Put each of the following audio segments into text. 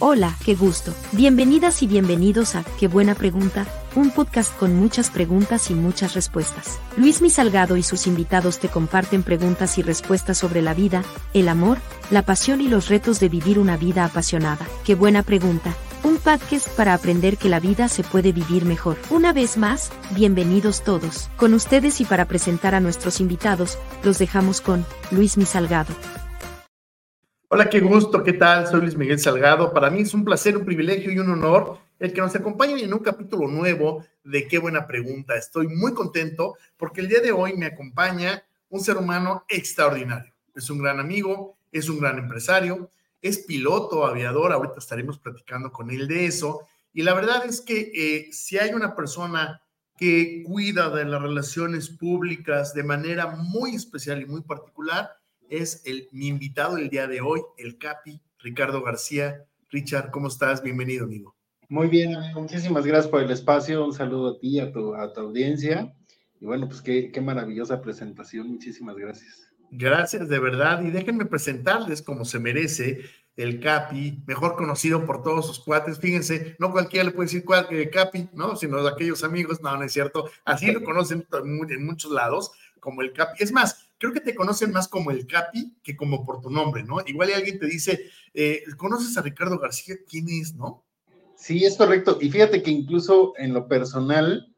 Hola, qué gusto. Bienvenidas y bienvenidos a Qué buena pregunta, un podcast con muchas preguntas y muchas respuestas. Luis Mi Salgado y sus invitados te comparten preguntas y respuestas sobre la vida, el amor, la pasión y los retos de vivir una vida apasionada. Qué buena pregunta. Un podcast para aprender que la vida se puede vivir mejor. Una vez más, bienvenidos todos. Con ustedes y para presentar a nuestros invitados, los dejamos con Luis Mi Salgado. Hola, qué gusto, ¿qué tal? Soy Luis Miguel Salgado. Para mí es un placer, un privilegio y un honor el que nos acompañen en un capítulo nuevo de Qué buena pregunta. Estoy muy contento porque el día de hoy me acompaña un ser humano extraordinario. Es un gran amigo, es un gran empresario, es piloto, aviador, ahorita estaremos platicando con él de eso. Y la verdad es que eh, si hay una persona que cuida de las relaciones públicas de manera muy especial y muy particular, es el, mi invitado el día de hoy, el Capi, Ricardo García. Richard, ¿cómo estás? Bienvenido, amigo. Muy bien, amigo. Muchísimas gracias por el espacio. Un saludo a ti, a tu, a tu audiencia. Y bueno, pues qué, qué maravillosa presentación. Muchísimas gracias. Gracias, de verdad. Y déjenme presentarles como se merece el Capi, mejor conocido por todos sus cuates. Fíjense, no cualquiera le puede decir cuál, eh, Capi, ¿no? Sino de aquellos amigos. No, no es cierto. Así lo conocen en muchos lados como el Capi. Es más, creo que te conocen más como el Capi que como por tu nombre, ¿no? Igual alguien te dice, eh, ¿conoces a Ricardo García? ¿Quién es, no? Sí, es correcto. Y fíjate que incluso en lo personal,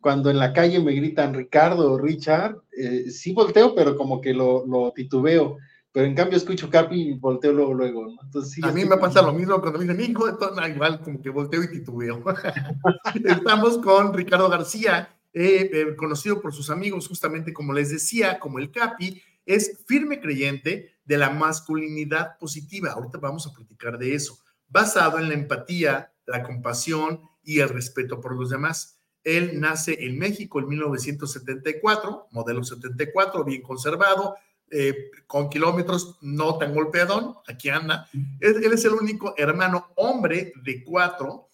cuando en la calle me gritan Ricardo o Richard, eh, sí volteo, pero como que lo, titubeo. Pero en cambio escucho Capi y volteo luego, luego. ¿no? Entonces, a mí me pasa lo mismo cuando me dicen, hijo igual como que volteo y titubeo. Estamos con Ricardo García, eh, eh, conocido por sus amigos justamente como les decía, como el Capi, es firme creyente de la masculinidad positiva. Ahorita vamos a platicar de eso, basado en la empatía, la compasión y el respeto por los demás. Él nace en México en 1974, modelo 74, bien conservado, eh, con kilómetros no tan golpeadón, aquí anda. Él, es el único hermano hombre de cuatro,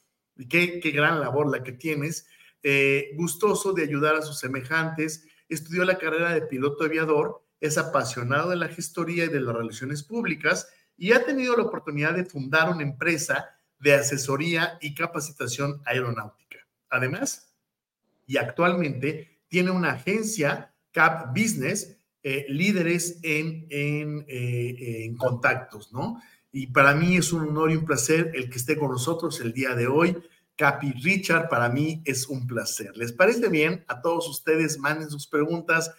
qué, qué gran labor la que tienes eh, gustoso de ayudar a sus semejantes, estudió la carrera de piloto aviador, es apasionado de la gestoría y de las relaciones públicas y ha tenido la oportunidad de fundar una empresa de asesoría y capacitación aeronáutica. Además, y actualmente tiene una agencia, Cap Business, eh, líderes en, en, eh, en contactos, ¿no? Y para mí es un honor y un placer el que esté con nosotros el día de hoy. Capi Richard, para mí es un placer. ¿Les parece bien? A todos ustedes manden sus preguntas.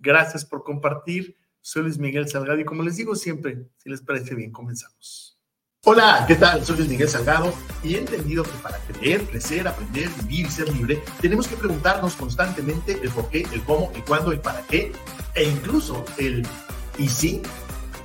Gracias por compartir. Soy Luis Miguel Salgado y como les digo siempre, si les parece bien, comenzamos. Hola, ¿qué tal? Soy Luis Miguel Salgado y he entendido que para creer, crecer, aprender, vivir ser libre, tenemos que preguntarnos constantemente el por qué, el cómo, el cuándo, el para qué e incluso el y sí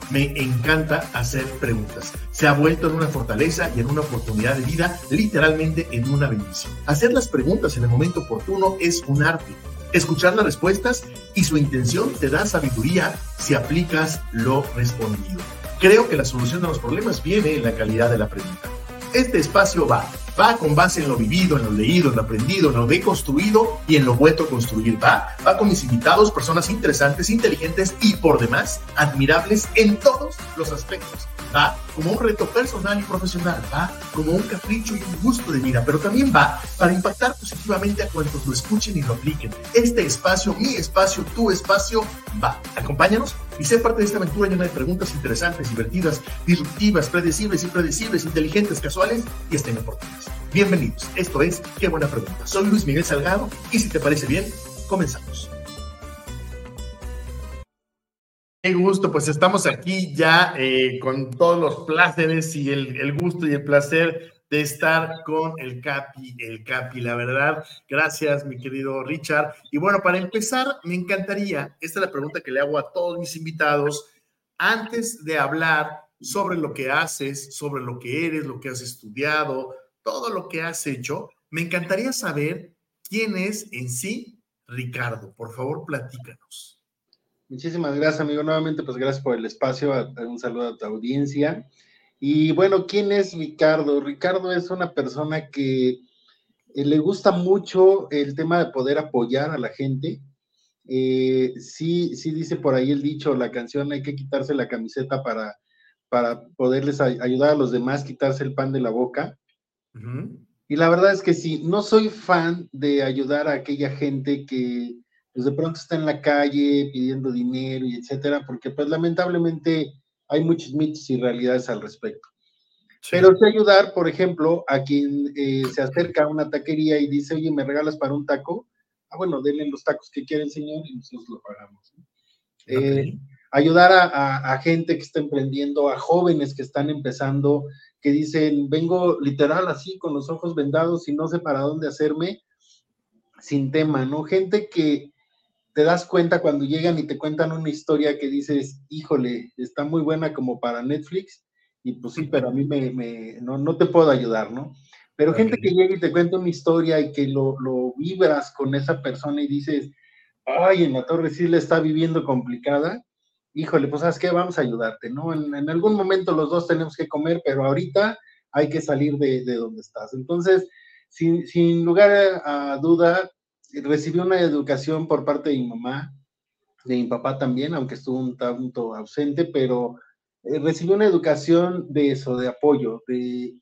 me encanta hacer preguntas. Se ha vuelto en una fortaleza y en una oportunidad de vida, literalmente en una bendición. Hacer las preguntas en el momento oportuno es un arte. Escuchar las respuestas y su intención te da sabiduría si aplicas lo respondido. Creo que la solución de los problemas viene en la calidad de la pregunta. Este espacio va va con base en lo vivido, en lo leído, en lo aprendido, en lo deconstruido y en lo vuelto a construir. Va, va con mis invitados, personas interesantes, inteligentes y por demás admirables en todos los aspectos. Va como un reto personal y profesional, va como un capricho y un gusto de vida, pero también va para impactar positivamente a cuantos lo escuchen y lo apliquen. Este espacio, mi espacio, tu espacio, va. Acompáñanos y ser parte de esta aventura llena de preguntas interesantes, divertidas, disruptivas, predecibles, impredecibles, inteligentes, casuales y hasta inoportunas. Bienvenidos, esto es Qué Buena Pregunta. Soy Luis Miguel Salgado y si te parece bien, comenzamos. Qué gusto, pues estamos aquí ya eh, con todos los placeres y el, el gusto y el placer de estar con el Capi, el Capi, la verdad. Gracias, mi querido Richard. Y bueno, para empezar, me encantaría, esta es la pregunta que le hago a todos mis invitados, antes de hablar sobre lo que haces, sobre lo que eres, lo que has estudiado, todo lo que has hecho, me encantaría saber quién es en sí Ricardo. Por favor, platícanos. Muchísimas gracias, amigo. Nuevamente, pues gracias por el espacio. Un saludo a tu audiencia. Y bueno, ¿quién es Ricardo? Ricardo es una persona que eh, le gusta mucho el tema de poder apoyar a la gente. Eh, sí, sí dice por ahí el dicho, la canción, hay que quitarse la camiseta para, para poderles ayudar a los demás, quitarse el pan de la boca. Y la verdad es que sí, no soy fan de ayudar a aquella gente que pues de pronto está en la calle pidiendo dinero y etcétera, porque pues lamentablemente hay muchos mitos y realidades al respecto. Pero sí ayudar, por ejemplo, a quien eh, se acerca a una taquería y dice, oye, ¿me regalas para un taco? Ah, bueno, denle los tacos que quiere el señor y nosotros lo pagamos. Eh, ayudar a, a, gente que está emprendiendo, a jóvenes que están empezando, que dicen, vengo literal así, con los ojos vendados y no sé para dónde hacerme, sin tema, ¿no? Gente que, te das cuenta cuando llegan y te cuentan una historia que dices, híjole, está muy buena como para Netflix, y pues sí, pero a mí me, no, te puedo ayudar, ¿no? Pero gente que llega y te cuenta una historia y que lo, vibras con esa persona y dices, ay, en la torre sí le está viviendo complicada, híjole, pues sabes qué, vamos a ayudarte, ¿no? En, algún momento los dos tenemos que comer, pero ahorita hay que salir de, donde estás. Entonces, sin, sin lugar a duda, recibí una educación por parte de mi mamá, de mi papá también, aunque estuvo un tanto ausente, pero eh, recibí una educación de eso, de apoyo, de,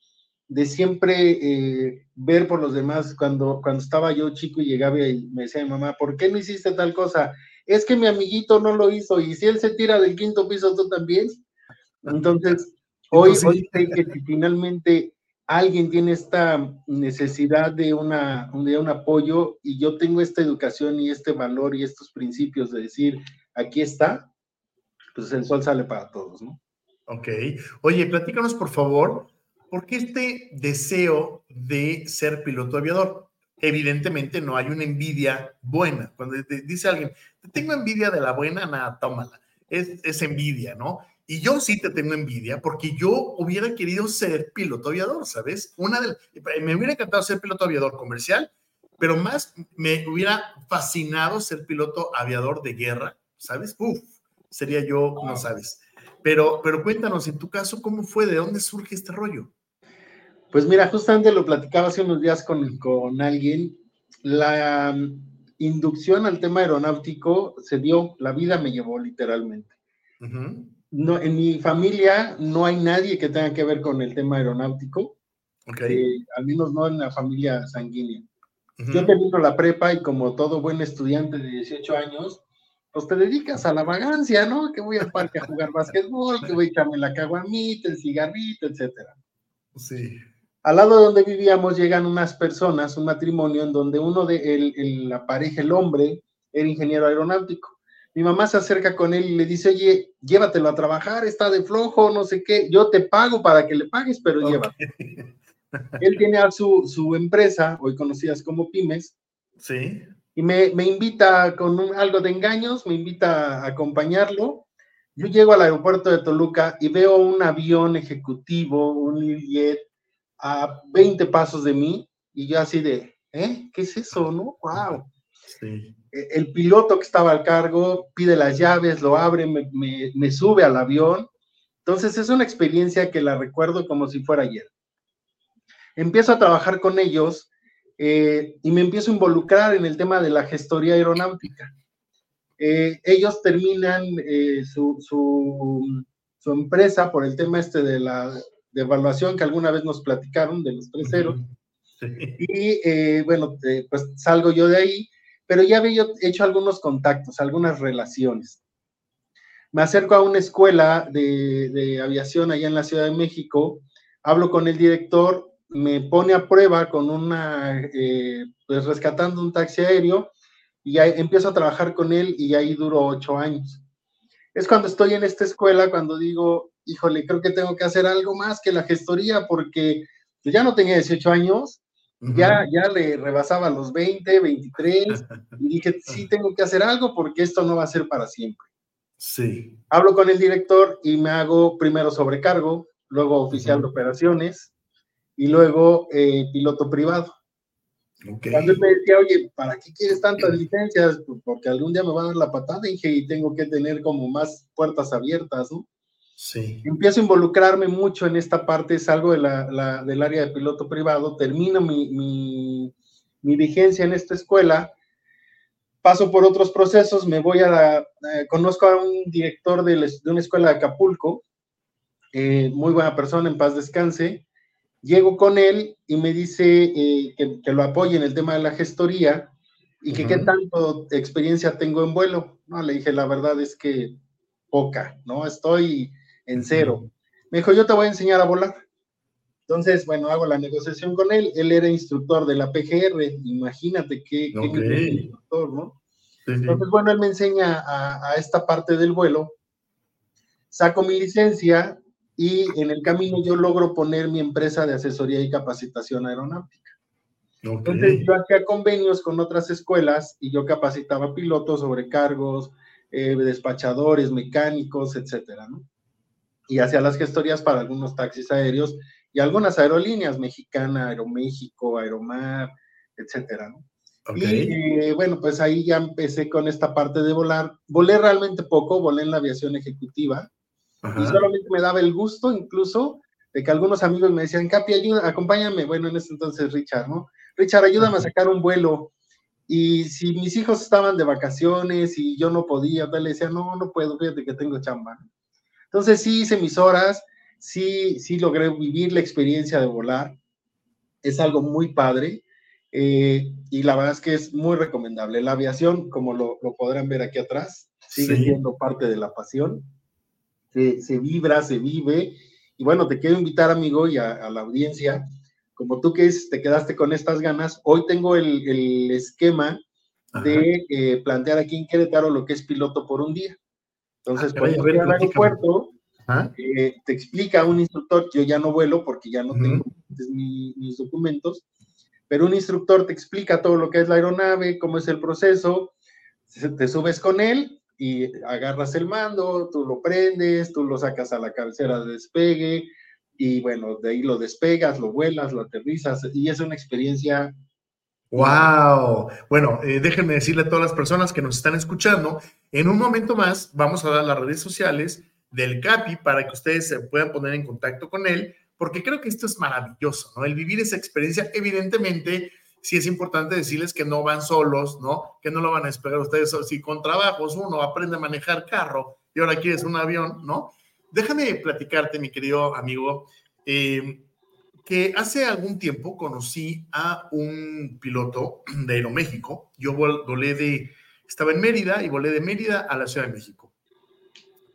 de siempre eh, ver por los demás. Cuando, cuando estaba yo chico y llegaba y me decía mi mamá, ¿por qué no hiciste tal cosa? Es que mi amiguito no lo hizo y si él se tira del quinto piso, tú también. Entonces, hoy, hoy sé que si finalmente alguien tiene esta necesidad de, una, de un apoyo y yo tengo esta educación y este valor y estos principios de decir, aquí está, pues el sol sale para todos, ¿no? Ok. Oye, platícanos por favor, ¿por qué este deseo de ser piloto aviador? Evidentemente no hay una envidia buena. Cuando dice alguien, tengo envidia de la buena, nada, tómala. Es, es envidia, ¿no? Y yo sí te tengo envidia porque yo hubiera querido ser piloto aviador, ¿sabes? Una de, me hubiera encantado ser piloto aviador comercial, pero más me hubiera fascinado ser piloto aviador de guerra, ¿sabes? Uf, sería yo, no sabes. Pero, pero cuéntanos, en tu caso, ¿cómo fue? ¿De dónde surge este rollo? Pues mira, justamente lo platicaba hace unos días con, con alguien. La um, inducción al tema aeronáutico se dio, la vida me llevó literalmente no, en mi familia no hay nadie que tenga que ver con el tema aeronáutico. Okay. Eh, al menos no en la familia sanguínea. Yo termino la prepa y como todo buen estudiante de 18 años, pues te dedicas a la vagancia, ¿no? Que voy al parque a jugar básquetbol, que voy a echarme la caguamita, el cigarrito, etcétera. Sí. Al lado de donde vivíamos llegan unas personas, un matrimonio en donde uno de el, la pareja, el hombre, era ingeniero aeronáutico mi mamá se acerca con él y le dice, oye, llévatelo a trabajar, está de flojo, no sé qué, yo te pago para que le pagues, pero llévatelo. Él tiene a su, su, empresa, hoy conocidas como pymes. Sí. Y me, me invita con algo de engaños, me invita a acompañarlo. Yo llego al aeropuerto de Toluca y veo un avión ejecutivo, un jet, a 20 pasos de mí, y yo así de, ¿eh? ¿Qué es eso, no? ¡Wow! Sí el piloto que estaba al cargo pide las llaves, lo abre, me, sube al avión. Entonces es una experiencia que la recuerdo como si fuera ayer. Empiezo a trabajar con ellos eh, y me empiezo a involucrar en el tema de la gestoría aeronáutica. Eh, ellos terminan eh, su, empresa por el tema este de la evaluación que alguna vez nos platicaron de los tres ceros. Y bueno, pues salgo yo de ahí pero ya había hecho algunos contactos, algunas relaciones. me acerco a una escuela de, aviación allá en la Ciudad de México, hablo con el director, me pone a prueba con una, eh, pues rescatando un taxi aéreo y ahí empiezo a trabajar con él y ahí duró ocho años. Es cuando estoy en esta escuela, cuando digo, híjole, creo que tengo que hacer algo más que la gestoría porque pues, ya no tenía 18 años, ya, ya le rebasaba los 20, 23 y dije, sí tengo que hacer algo porque esto no va a ser para siempre. Sí. Hablo con el director y me hago primero sobrecargo, luego oficial de operaciones y luego eh, piloto privado. Cuando él me decía, oye, ¿para qué quieres tantas licencias? Pues porque algún día me va a dar la patada, dije, y tengo que tener como más puertas abiertas, ¿no? Sí. Empiezo a involucrarme mucho en esta parte, salgo de la, del área de piloto privado, termino mi, mi, mi vigencia en esta escuela paso por otros procesos, me voy a la, eh, conozco a un director de, una escuela de Acapulco, eh, muy buena persona, en paz descanse, llego con él y me dice eh, que, lo apoye en el tema de la gestoría y que qué tanto experiencia tengo en vuelo. No, le dije, la verdad es que poca, ¿no? Estoy en cero. Me dijo, yo te voy a enseñar a volar. Entonces, bueno, hago la negociación con él. Él era instructor de la PGR. Imagínate qué, instructor, ¿no? Entonces, bueno, él me enseña a, esta parte del vuelo. Saco mi licencia y en el camino yo logro poner mi empresa de asesoría y capacitación aeronáutica. Entonces, yo hacía convenios con otras escuelas y yo capacitaba pilotos, sobrecargos, eh, despachadores, mecánicos, etcétera, ¿no? Y hacía las gestorías para algunos taxis aéreos y algunas aerolíneas, Mexicana, Aeroméxico, Aeromar, etcétera, ¿no? Y eh, bueno, pues ahí ya empecé con esta parte de volar. Volé realmente poco, volé en la aviación ejecutiva y solamente me daba el gusto incluso de que algunos amigos me decían, Capi, ayuda, acompáñame. Bueno, en ese entonces Richard, ¿no? Richard, ayúdame a sacar un vuelo. Y si mis hijos estaban de vacaciones y yo no podía, le decía, no, no puedo, fíjate que tengo chamba. Entonces sí hice mis horas, sí, sí logré vivir la experiencia de volar. Es algo muy padre eh, y la verdad es que es muy recomendable. La aviación, como lo, podrán ver aquí atrás, sigue siendo parte de la pasión. Se, se, vibra, se vive. Y bueno, te quiero invitar, amigo, y a, la audiencia, como tú que te quedaste con estas ganas, hoy tengo el, el esquema de eh, plantear aquí en Querétaro lo que es piloto por un día. Entonces, ah, cuando ir al aeropuerto, eh, te explica un instructor, yo ya no vuelo porque ya no tengo mis documentos, pero un instructor te explica todo lo que es la aeronave, cómo es el proceso, te subes con él y agarras el mando, tú lo prendes, tú lo sacas a la cabecera de despegue y bueno, de ahí lo despegas, lo vuelas, lo aterrizas y es una experiencia Wow. Bueno, eh, déjenme decirle a todas las personas que nos están escuchando, en un momento más vamos a dar las redes sociales del CAPI para que ustedes se puedan poner en contacto con él, porque creo que esto es maravilloso, ¿no? El vivir esa experiencia, evidentemente, sí es importante decirles que no van solos, ¿no? Que no lo van a esperar ustedes, si con trabajos uno aprende a manejar carro y ahora quieres un avión, ¿no? Déjame platicarte, mi querido amigo, eh, que hace algún tiempo conocí a un piloto de Aeroméxico. Yo volé de, estaba en Mérida y volé de Mérida a la Ciudad de México.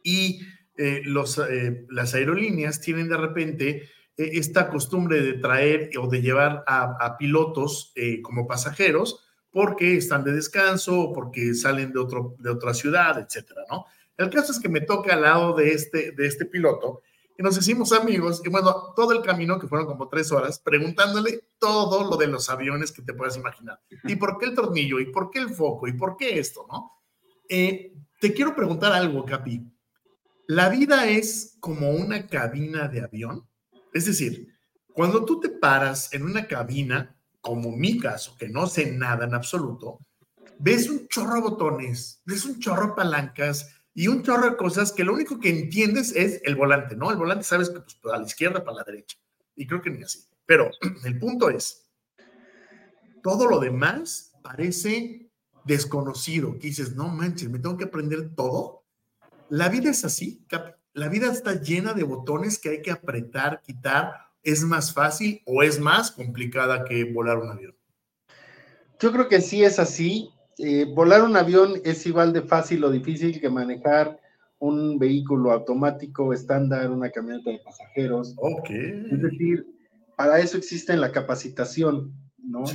Y eh, eh, las aerolíneas tienen de repente eh, esta costumbre de traer o de llevar a, pilotos como pasajeros porque están de descanso porque salen de, otro, de otra ciudad, etcétera, ¿no? El caso es que me toca al lado de este, de este piloto y nos hicimos amigos y bueno, todo el camino, que fueron como tres horas, preguntándole todo lo de los aviones que te puedas imaginar. ¿Y por qué el tornillo? ¿Y por qué el foco? ¿Y por qué esto? ¿No? te quiero preguntar algo, Capi. La vida es como una cabina de avión. Es decir, cuando tú te paras en una cabina, como mi caso, que no sé nada en absoluto, ves un chorro de botones, ves un chorro de palancas y un chorro de cosas que lo único que entiendes es el volante, ¿no? El volante sabes que pues, a la izquierda, para la derecha. Y creo que ni así. Pero el punto es, todo lo demás parece desconocido, que dices, no manches, me tengo que aprender todo. La vida es así, la vida está llena de botones que hay que apretar, quitar. ¿Es más fácil o es más complicada que volar un avión? Yo creo que sí es así. Eh, volar un avión es igual de fácil o difícil que manejar un vehículo automático estándar, una camioneta de pasajeros. Ok. Es decir, para eso existe la capacitación, ¿no?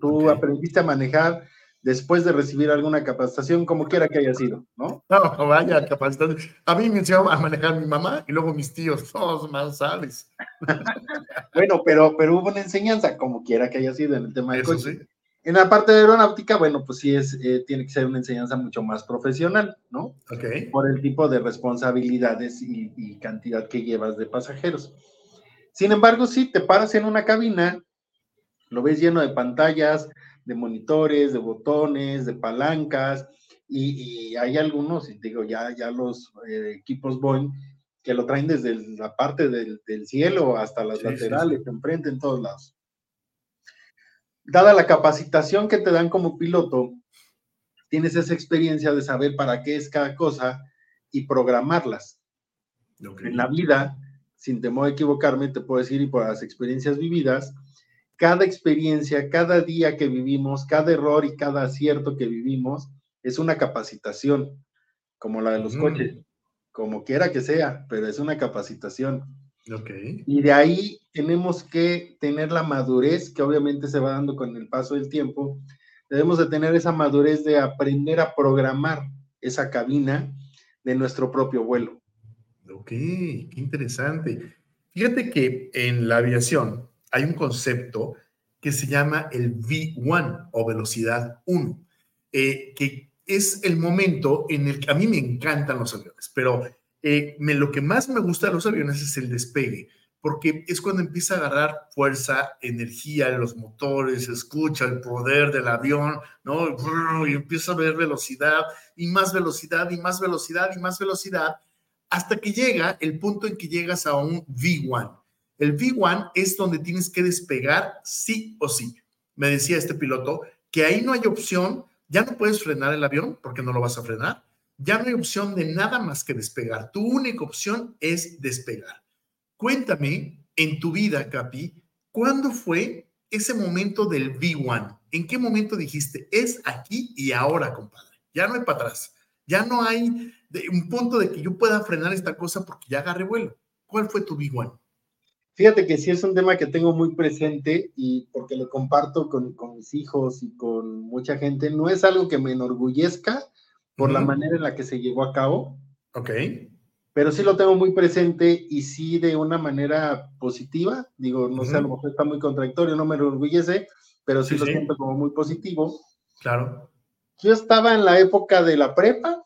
tú, aprendiste a manejar después de recibir alguna capacitación, como quiera que haya sido, ¿no? No, vaya capacitación. A mí me enseñó a manejar mi mamá y luego mis tíos, todos más sabes. bueno, pero, pero hubo una enseñanza, como quiera que haya sido en el tema de coche. En la parte de aeronáutica, bueno, pues sí es, eh, tiene que ser una enseñanza mucho más profesional, ¿no? Ok. Por el tipo de responsabilidades y, y cantidad que llevas de pasajeros. Sin embargo, sí, te paras en una cabina, lo ves lleno de pantallas, de monitores, de botones, de palancas, y, hay algunos, digo, ya, ya los eh, equipos Boeing que lo traen desde la parte del, cielo hasta las laterales, enfrente, en todos lados. Dada la capacitación que te dan como piloto, tienes esa experiencia de saber para qué es cada cosa y programarlas. En la vida, sin temor a equivocarme, te puedo decir, y por las experiencias vividas, cada experiencia, cada día que vivimos, cada error y cada acierto que vivimos es una capacitación, como la de los coches, como quiera que sea, pero es una capacitación. Okay. Y de ahí tenemos que tener la madurez, que obviamente se va dando con el paso del tiempo. Debemos de tener esa madurez de aprender a programar esa cabina de nuestro propio vuelo. Ok, qué interesante. Fíjate que en la aviación hay un concepto que se llama el V1 o velocidad 1, eh, que es el momento en el que a mí me encantan los aviones, pero eh, me, lo que más me gusta de los aviones es el despegue, porque es cuando empieza a agarrar fuerza, energía en los motores, escucha el poder del avión, ¿no? Y empieza a ver velocidad y más velocidad y más velocidad y más velocidad hasta que llega el punto en que llegas a un V1. El V1 es donde tienes que despegar sí o sí. Me decía este piloto que ahí no hay opción, ya no puedes frenar el avión porque no lo vas a frenar, ya no hay opción de nada más que despegar. Tu única opción es despegar. Cuéntame en tu vida, Capi, ¿cuándo fue ese momento del V1? ¿En qué momento dijiste, es aquí y ahora, compadre? Ya no hay para atrás. Ya no hay un punto de que yo pueda frenar esta cosa porque ya agarré vuelo. ¿Cuál fue tu V1? Fíjate que sí es un tema que tengo muy presente y porque lo comparto con, mis hijos y con mucha gente, no es algo que me enorgullezca por la manera en la que se llevó a cabo. Ok. Pero sí lo tengo muy presente y sí de una manera positiva. Digo, no sé, a lo mejor está muy contradictorio, no me enorgullece, pero sí, lo siento como muy positivo. Claro. Yo estaba en la época de la prepa,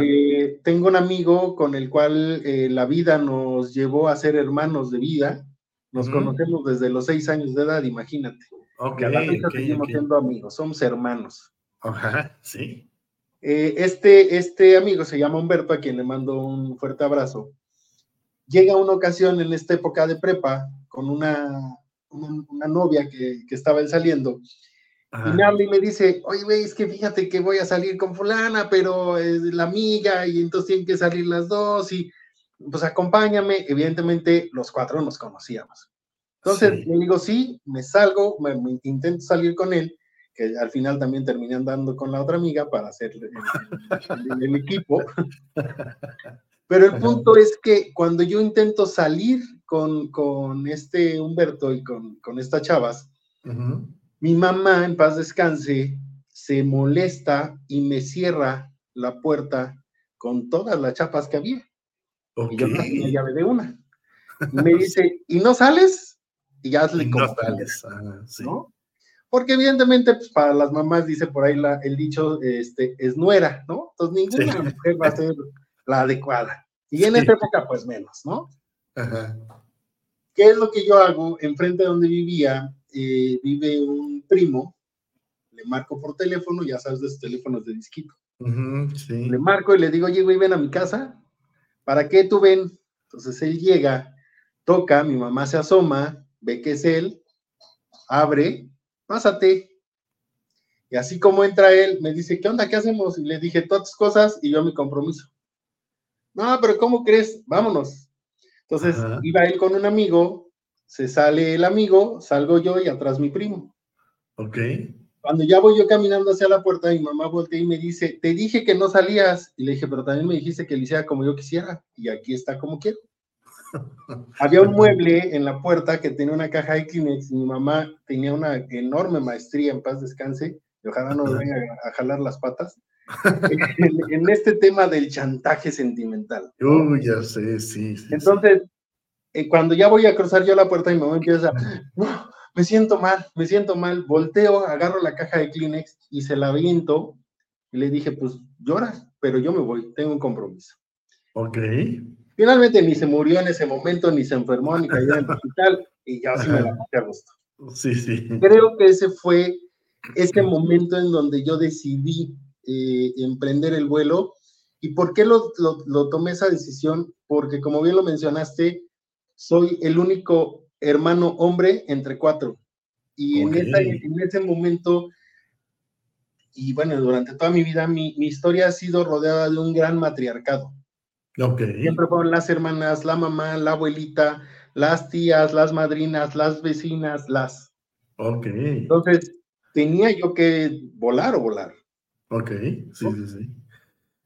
eh, tengo un amigo con el cual eh, la vida nos llevó a ser hermanos de vida. Nos conocemos desde los seis años de edad, imagínate. Okay, a la fecha seguimos siendo amigos, somos hermanos. Ajá, sí. Eh, este, este amigo se llama Humberto, a quien le mando un fuerte abrazo. Llega una ocasión en esta época de prepa con una, una, novia que, que estaba él saliendo y me habla y me dice, oye, güey, es que fíjate que voy a salir con fulana, pero es la amiga y entonces tienen que salir las dos y pues acompáñame. Evidentemente los cuatro nos conocíamos. Entonces le digo, sí, me salgo, me, intento salir con él, que al final también terminé andando con la otra amiga para hacer el, equipo. Pero el punto es que cuando yo intento salir con, con este Humberto y con, con estas chavas, mi mamá, en paz descanse, se molesta y me cierra la puerta con todas las chapas que había. Y yo tenía llave de una. Y me dice, ¿y no sales? Y ya hazle como. No sales. ¿no? Porque evidentemente, pues para las mamás, dice por ahí la, el dicho, este, es nuera, ¿no? Entonces ninguna mujer va a ser la adecuada. Y en esta época, pues menos, ¿no? Ajá. ¿Qué es lo que yo hago? Enfrente de donde vivía, eh, vive un primo, le marco por teléfono, ya sabes de esos teléfonos de disquito. Le marco y le digo, oye, güey, ven a mi casa. ¿Para qué tú ven? Entonces él llega, toca, mi mamá se asoma, ve que es él, abre, pásate. Y así como entra él, me dice, ¿qué onda? ¿Qué hacemos? Y le dije, todas cosas y yo mi compromiso. No, pero ¿cómo crees? Vámonos. Entonces iba él con un amigo, se sale el amigo, salgo yo y atrás mi primo. Ok. Cuando ya voy yo caminando hacia la puerta, mi mamá voltea y me dice, te dije que no salías. Y le dije, pero también me dijiste que lo hiciera como yo quisiera. Y aquí está como quiero. Había un mueble en la puerta que tenía una caja de Kleenex. Mi mamá tenía una enorme maestría, en paz descanse, y ojalá no me venga a jalar las patas, en, este tema del chantaje sentimental. Uy, ya sé, sí. sí Entonces, eh, cuando ya voy a cruzar yo la puerta, mi mamá empieza, no, me siento mal, me siento mal, volteo, agarro la caja de Kleenex y se la aviento. Y le dije, pues llora, pero yo me voy, tengo un compromiso. Ok. Finalmente ni se murió en ese momento, ni se enfermó, ni cayó en el hospital, y ya sí me la pasé a gusto. Sí, sí. Creo que ese fue ese momento en donde yo decidí eh, emprender el vuelo. ¿Y por qué lo, lo, tomé esa decisión? Porque como bien lo mencionaste, soy el único hermano hombre entre cuatro. Y en, en ese momento, y bueno, durante toda mi vida, mi, mi historia ha sido rodeada de un gran matriarcado. Siempre fueron las hermanas, la mamá, la abuelita, las tías, las madrinas, las vecinas, las. Ok. Entonces, tenía yo que volar o volar. Ok, sí, sí, sí.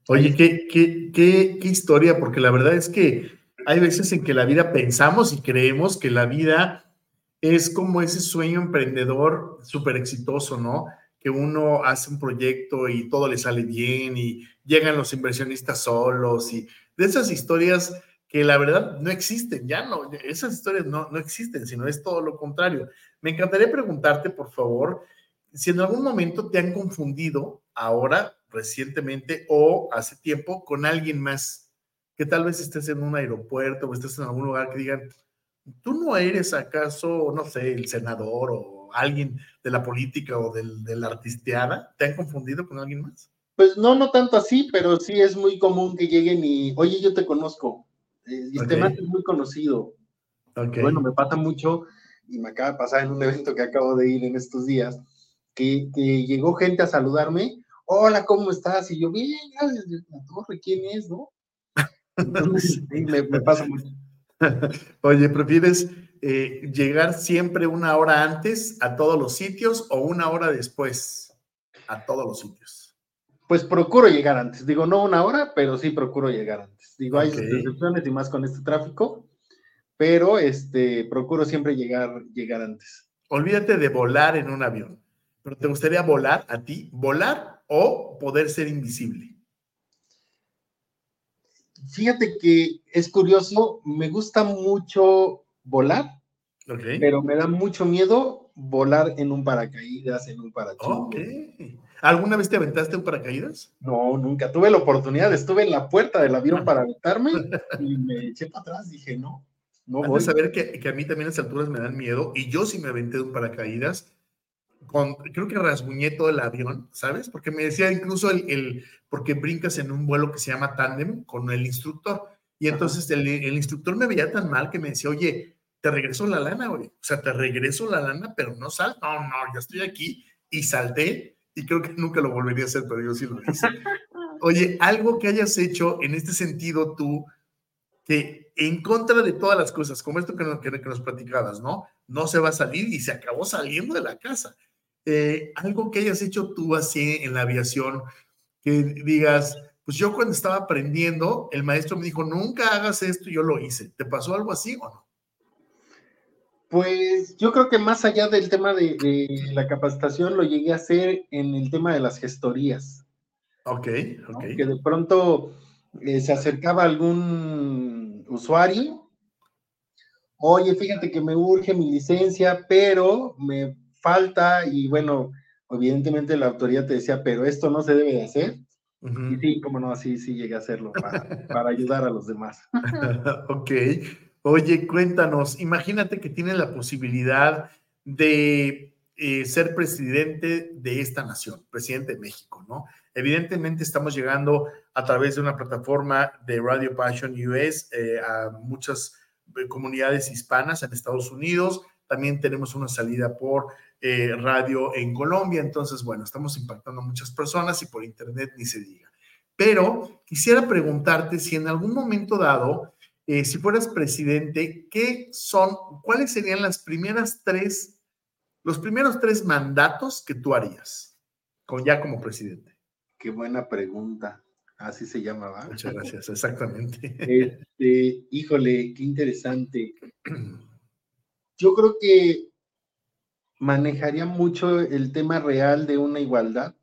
Oye, ¿qué, qué, qué, qué historia, porque la verdad es que hay veces en que la vida pensamos y creemos que la vida es como ese sueño emprendedor súper exitoso, ¿no? Que uno hace un proyecto y todo le sale bien y llegan los inversionistas solos y de esas historias que la verdad no existen, ya no, esas historias no, no existen, sino es todo lo contrario. Me encantaría preguntarte, por favor, si en algún momento te han confundido ahora, recientemente o hace tiempo, con alguien más, que tal vez estés en un aeropuerto o estés en algún lugar que digan, tú no eres acaso, no sé, el senador o alguien de la política o del, de la artisteada, ¿te han confundido con alguien más? Pues no, no tanto así, pero sí es muy común que lleguen y, oye, yo te conozco. Eh, y este más es muy conocido. Bueno, me pasa mucho y me acaba de pasar en un evento que acabo de ir en estos días, que, llegó gente a saludarme. Hola, ¿cómo estás? Y yo, bien, gracias, la torre, ¿quién es, no? Entonces, sí, me, pasa mucho. Oye, ¿prefieres eh, llegar siempre una hora antes a todos los sitios o una hora después a todos los sitios? Pues procuro llegar antes. Digo, no una hora, pero sí procuro llegar antes. Digo, hay excepciones y más con este tráfico, pero este, procuro siempre llegar, llegar antes. Olvídate de volar en un avión, pero ¿te gustaría volar a ti? ¿Volar o poder ser invisible? Fíjate que es curioso, me gusta mucho volar, pero me da mucho miedo volar en un paracaídas, en un paracaídas. ¿Alguna vez te aventaste un paracaídas? No, nunca. Tuve la oportunidad, estuve en la puerta del avión para aventarme y me eché para atrás. Dije, no, no voy. a saber que, a mí también las alturas me dan miedo y yo sí me aventé de un paracaídas. Con, creo que rasguñé todo el avión, ¿sabes? Porque me decía incluso el, el porque brincas en un vuelo que se llama tándem con el instructor. Y entonces el, el, instructor me veía tan mal que me decía, oye, te regreso la lana, güey. O sea, te regreso la lana, pero no salto. No, no, ya estoy aquí. Y salté y creo que nunca lo volvería a hacer, pero yo sí lo hice. Oye, algo que hayas hecho en este sentido tú, que en contra de todas las cosas, como esto que nos, que, nos platicabas, ¿no? No se va a salir y se acabó saliendo de la casa. Eh, algo que hayas hecho tú así en la aviación, que digas, pues yo cuando estaba aprendiendo, el maestro me dijo, nunca hagas esto y yo lo hice. ¿Te pasó algo así o no? Pues yo creo que más allá del tema de, la capacitación, lo llegué a hacer en el tema de las gestorías. Ok, ok. Que de pronto eh, se acercaba algún usuario. Oye, fíjate que me urge mi licencia, pero me falta, y bueno, evidentemente la autoridad te decía, pero esto no se debe de hacer. Y sí, como no, así sí llegué a hacerlo para, para ayudar a los demás. ok. Oye, cuéntanos, imagínate que tienes la posibilidad de eh, ser presidente de esta nación, presidente de México, ¿no? Evidentemente estamos llegando a través de una plataforma de Radio Passion US eh, a muchas eh, comunidades hispanas en Estados Unidos. También tenemos una salida por radio en Colombia. Entonces, bueno, estamos impactando a muchas personas y por internet ni se diga. Pero quisiera preguntarte si en algún momento dado si fueras presidente, ¿qué son, cuáles serían las primeras tres los primeros tres mandatos que tú harías, con ya como presidente. Qué buena pregunta. Así se llamaba. Muchas gracias, exactamente. Este, híjole, qué interesante. Yo creo que manejaría mucho el tema real de una igualdad.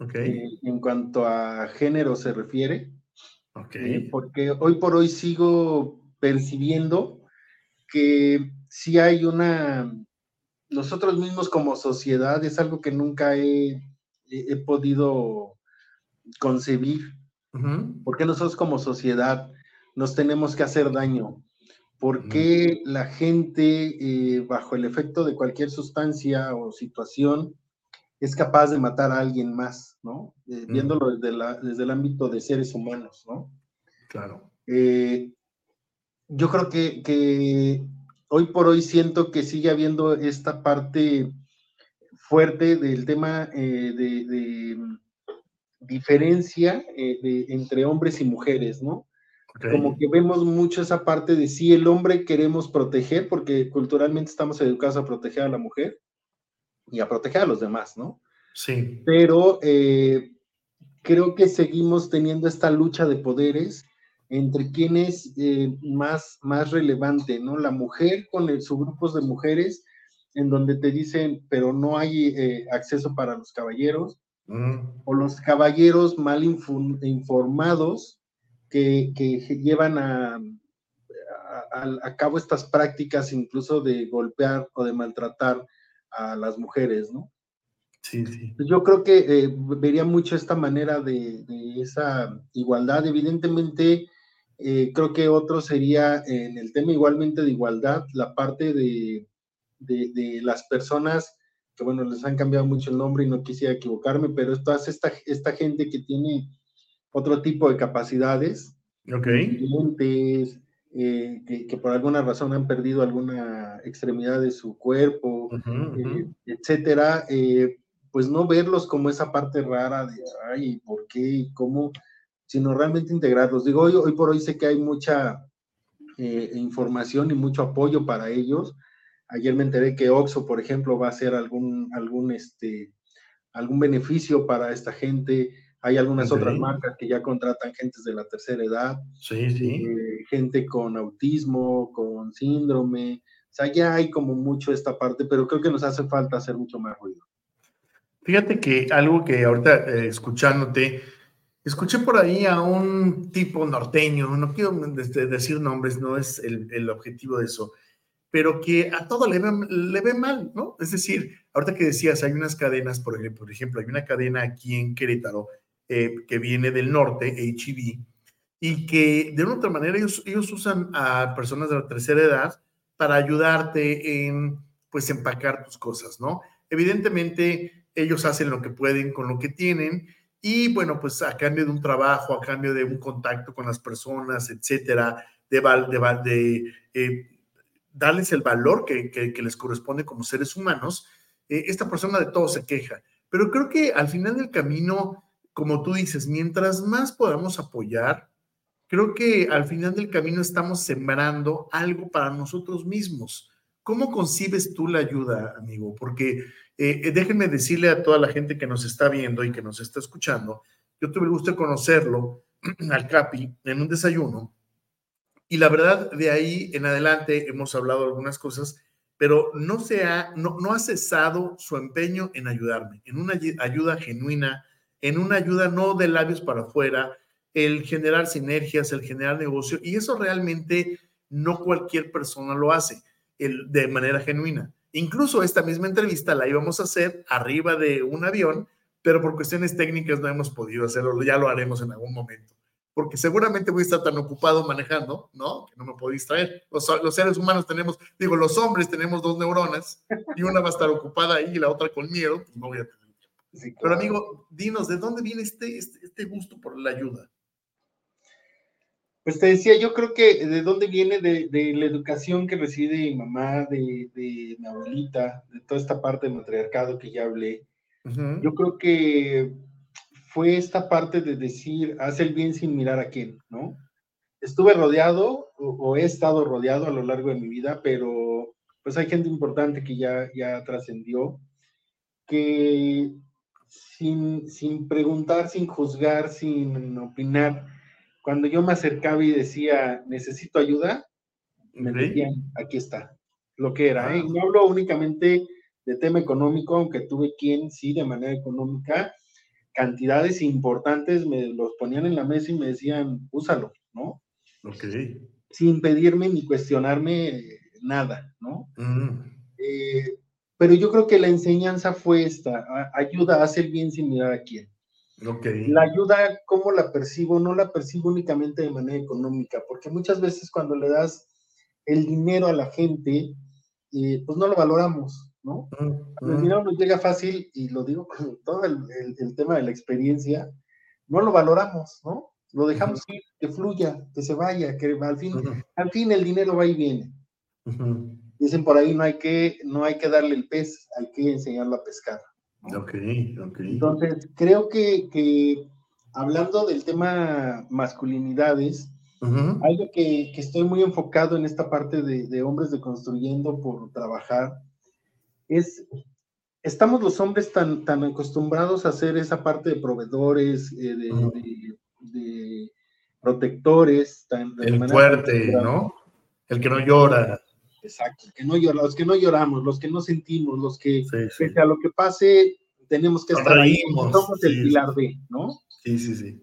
Okay. Eh, en cuanto a género se refiere. Okay. Eh, porque hoy por hoy sigo percibiendo que si hay una, nosotros mismos como sociedad es algo que nunca he, he podido concebir. porque nosotros como sociedad nos tenemos que hacer daño? ¿Por qué la gente, eh, bajo el efecto de cualquier sustancia o situación, es capaz de matar a alguien más, ¿no? Eh, viéndolo desde, la, desde, el ámbito de seres humanos, ¿no? Claro. Eh, yo creo que, que, hoy por hoy siento que sigue habiendo esta parte fuerte del tema de, diferencia entre hombres y mujeres, ¿no? Como que vemos mucho esa parte de si el hombre queremos proteger, porque culturalmente estamos educados a proteger a la mujer y a proteger a los demás, ¿no? Sí. Pero eh, creo que seguimos teniendo esta lucha de poderes entre quién es eh, más, más relevante, ¿no? La mujer con el, sus grupos de mujeres en donde te dicen, pero no hay eh, acceso para los caballeros, mm. o los caballeros mal informados que, llevan a, a, cabo estas prácticas incluso de golpear o de maltratar a las mujeres, ¿no? Sí, sí. Yo creo que eh, vería mucho esta manera de, esa igualdad. Evidentemente, eh, creo que otro sería en el tema igualmente de igualdad, la parte de, de, las personas que, bueno, les han cambiado mucho el nombre y no quisiera equivocarme, pero esto hace esta, esta gente que tiene otro tipo de capacidades, okay. Eh, que, por alguna razón han perdido alguna extremidad de su cuerpo, eh, etcétera, eh, pues no verlos como esa parte rara de, ay, ¿por qué? ¿Cómo? Sino realmente integrarlos. Digo, hoy, hoy por hoy sé que hay mucha información y mucho apoyo para ellos. Ayer me enteré que Oxo, por ejemplo, va a hacer algún, algún, este, algún beneficio para esta gente. Hay algunas otras marcas que ya contratan gentes de la tercera edad. Sí, sí. Eh, gente con autismo, con síndrome. O sea, ya hay como mucho esta parte, pero creo que nos hace falta hacer mucho más ruido. Fíjate que algo que ahorita eh, escuchándote, escuché por ahí a un tipo norteño, no quiero decir nombres, no es el, el objetivo de eso, pero que a todo le ve, le ve mal, ¿no? Es decir, ahorita que decías, hay unas cadenas, por ejemplo, por ejemplo hay una cadena aquí en Querétaro eh, que viene del norte, HEV, y que de una otra manera ellos, ellos usan a personas de la tercera edad para ayudarte en, pues, empacar tus cosas, ¿no? Evidentemente, ellos hacen lo que pueden con lo que tienen y, bueno, pues a cambio de un trabajo, a cambio de un contacto con las personas, etcétera, de, de, de eh, darles el valor que, que, les corresponde como seres humanos, eh, esta persona de todo se queja. Pero creo que al final del camino como tú dices, mientras más podamos apoyar, creo que al final del camino estamos sembrando algo para nosotros mismos. ¿Cómo concibes tú la ayuda, amigo? Porque eh, eh, déjenme decirle a toda la gente que nos está viendo y que nos está escuchando, yo tuve el gusto de conocerlo al Capi en un desayuno y la verdad de ahí en adelante hemos hablado algunas cosas, pero no, se ha, no, no ha cesado su empeño en ayudarme, en una ayuda genuina, en una ayuda no de labios para afuera, el generar sinergias, el generar negocio, y eso realmente no cualquier persona lo hace el, de manera genuina. Incluso esta misma entrevista la íbamos a hacer arriba de un avión, pero por cuestiones técnicas no hemos podido hacerlo, ya lo haremos en algún momento, porque seguramente voy a estar tan ocupado manejando, ¿no? Que no me puedo distraer. Los, los seres humanos tenemos, digo, los hombres tenemos dos neuronas y una va a estar ocupada ahí y la otra con miedo, pues no voy a tener pero amigo, dinos, ¿de dónde viene este, este, este, gusto por la ayuda? Pues te decía, yo creo que de dónde viene de, la educación que recibe mi mamá, de, mi abuelita, de toda esta parte de matriarcado que ya hablé. Yo creo que fue esta parte de decir, haz el bien sin mirar a quién, ¿no? Estuve rodeado o, he estado rodeado a lo largo de mi vida, pero pues hay gente importante que ya, ya trascendió, que sin, sin preguntar, sin juzgar, sin opinar, cuando yo me acercaba y decía, necesito ayuda, me decían, aquí está, lo que era. ¿eh? No hablo únicamente de tema económico, aunque tuve quien sí, de manera económica, cantidades importantes me los ponían en la mesa y me decían, úsalo, ¿no? Ok. Sin pedirme ni cuestionarme nada, ¿no? Eh, pero yo creo que la enseñanza fue esta, ayuda a hacer bien sin mirar a quién. Okay. La ayuda, ¿cómo la percibo? No la percibo únicamente de manera económica, porque muchas veces cuando le das el dinero a la gente, eh, pues no lo valoramos, ¿no? El dinero nos llega fácil, y lo digo con todo el, tema de la experiencia, no lo valoramos, ¿no? Lo dejamos que fluya, que se vaya, que al fin, al fin el dinero va y viene. Dicen por ahí, no hay, que, no hay que darle el pez, hay que enseñarlo a pescar. Ok, ok. Entonces, creo que, que hablando del tema masculinidades, algo que, que, estoy muy enfocado en esta parte de, de, hombres de construyendo por trabajar, es, estamos los hombres tan, tan acostumbrados a hacer esa parte de proveedores, eh, de, de, protectores, tan, el fuerte, ¿no? El que no llora. Exacto, que no llora, los que no lloramos, los que no sentimos, los que, pese a lo que pase, tenemos que estar ahí, somos el pilar B, ¿no? Sí, sí, sí.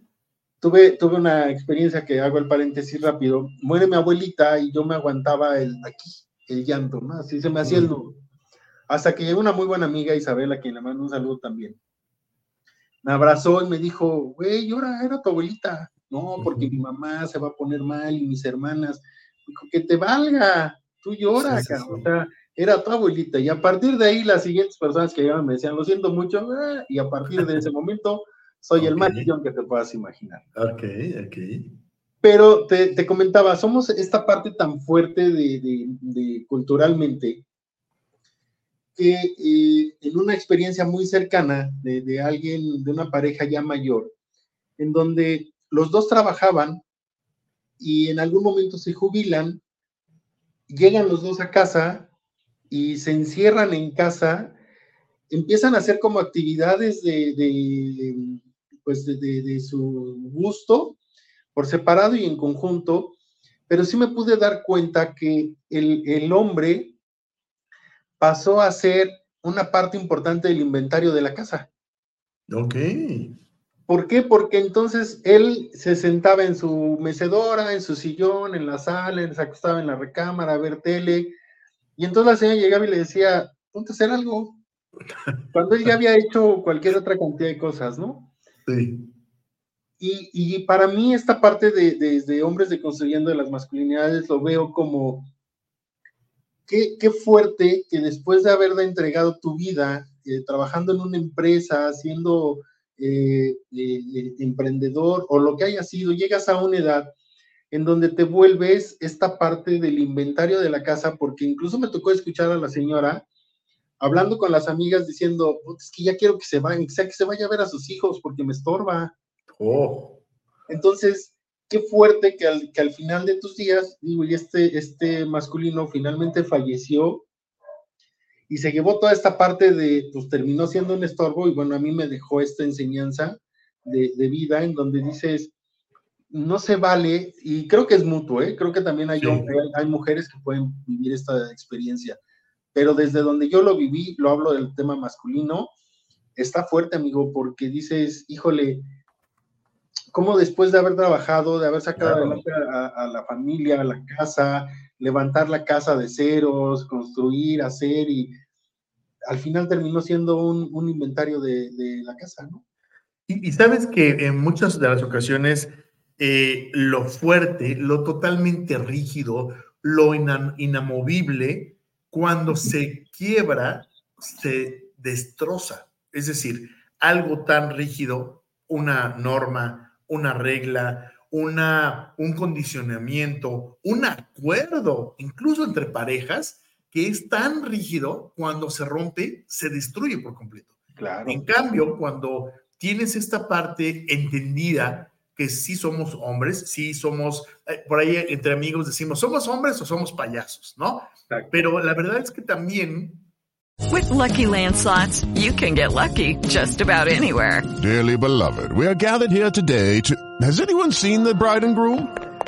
Tuve, tuve una experiencia que hago el paréntesis rápido. Muere mi abuelita y yo me aguantaba el aquí, el llanto, ¿no? Así se me hacía el nudo. Hasta que llegó una muy buena amiga, Isabela, quien le mando un saludo también. Me abrazó y me dijo, güey, llora, era tu abuelita. No, porque mi mamá se va a poner mal y mis hermanas. Dijo, que te valga, tú lloras, O sea, era tu abuelita. Y a partir de ahí, las siguientes personas que llegaban me decían, lo siento mucho, ah", y a partir de ese momento, soy el más que te puedas imaginar. Ok, ok. Pero te, comentaba, somos esta parte tan fuerte de, culturalmente que eh, en una experiencia muy cercana de, de, alguien, de una pareja ya mayor, en donde los dos trabajaban y en algún momento se jubilan llegan los dos a casa y se encierran en casa, empiezan a hacer como actividades de, pues de, su gusto, por separado y en conjunto, pero sí me pude dar cuenta que el, el hombre pasó a ser una parte importante del inventario de la casa. Ok. ¿Por qué? Porque entonces él se sentaba en su mecedora, en su sillón, en la sala, se acostaba en la recámara a ver tele, y entonces la señora llegaba y le decía, ponte a hacer algo. Cuando él ya había hecho cualquier otra cantidad de cosas, ¿no? Sí. Y, y para mí esta parte de, de, hombres de construyendo de las masculinidades lo veo como qué, qué fuerte que después de haberle entregado tu vida eh, trabajando en una empresa, haciendo eh, eh, emprendedor o lo que haya sido, llegas a una edad en donde te vuelves esta parte del inventario de la casa, porque incluso me tocó escuchar a la señora hablando con las amigas diciendo, es que ya quiero que se vaya, sea que se vaya a ver a sus hijos porque me estorba. Oh. Entonces, qué fuerte que al, que al final de tus días, digo, y este, este masculino finalmente falleció y se llevó toda esta parte de, pues terminó siendo un estorbo y bueno, a mí me dejó esta enseñanza de, vida en donde dices, no se vale, y creo que es mutuo, ¿eh? creo que también hay, hay mujeres que pueden vivir esta experiencia, pero desde donde yo lo viví, lo hablo del tema masculino, está fuerte, amigo, porque dices, híjole, ¿cómo después de haber trabajado, de haber sacado adelante a, la familia, a la casa, levantar la casa de ceros, construir, hacer y al final terminó siendo un, inventario de, la casa, ¿no? Y, sabes que en muchas de las ocasiones eh, lo fuerte, lo totalmente rígido, lo inamovible, cuando se quiebra, se destroza. Es decir, algo tan rígido, una norma, una regla, una, un condicionamiento, un acuerdo, incluso entre parejas, que es tan rígido, cuando se rompe, se destruye por completo. Claro. En cambio, cuando tienes esta parte entendida que sí somos hombres, sí somos, eh, por ahí entre amigos decimos, ¿somos hombres o somos payasos? ¿No? Pero la verdad es que también... With lucky landslots, you can get lucky just about anywhere. Dearly beloved, we are gathered here today to... Has anyone seen the bride and groom?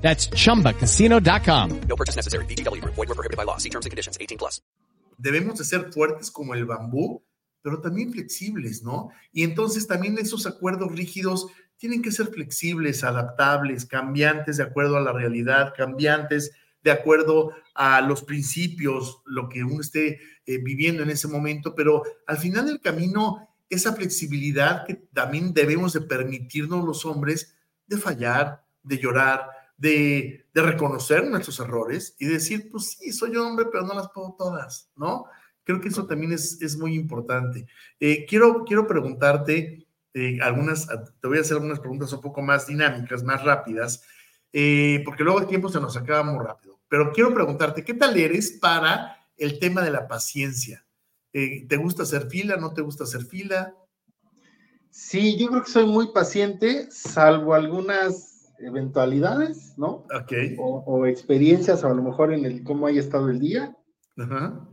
That's chumbacasino.com. No purchase necessary. BGW. Void were prohibited by law. See terms and conditions 18 plus. Debemos de ser fuertes como el bambú, pero también flexibles, ¿no? Y entonces también esos acuerdos rígidos tienen que ser flexibles, adaptables, cambiantes de acuerdo a la realidad, cambiantes de acuerdo a los principios, lo que uno esté eh, viviendo en ese momento, pero al final del camino, esa flexibilidad que también debemos de permitirnos los hombres de fallar, de llorar, de, reconocer nuestros errores y decir, pues sí, soy hombre, pero no las puedo todas, ¿no? Creo que eso también es, es muy importante. Eh, quiero, quiero preguntarte eh, algunas, te voy a hacer algunas preguntas un poco más dinámicas, más rápidas, eh, porque luego el tiempo se nos acaba muy rápido. Pero quiero preguntarte, ¿qué tal eres para el tema de la paciencia? ¿Te gusta hacer fila? ¿No te gusta hacer fila? Sí, yo creo que soy muy paciente, salvo algunas eventualidades, ¿no? Ok. O, experiencias, a lo mejor en el cómo haya estado el día. Ajá.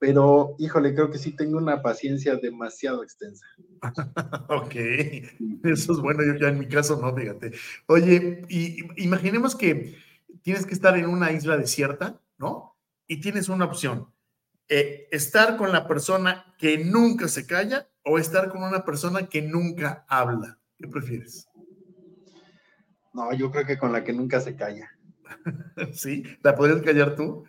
Pero, híjole, creo que sí tengo una paciencia demasiado extensa. ok, eso es bueno, yo ya en mi caso no, fíjate. Oye, y, imaginemos que tienes que estar en una isla desierta, ¿no? Y tienes una opción, eh, estar con la persona que nunca se calla o estar con una persona que nunca habla. ¿Qué prefieres? No, yo creo que con la que nunca se calla. ¿Sí? ¿La podrías callar tú?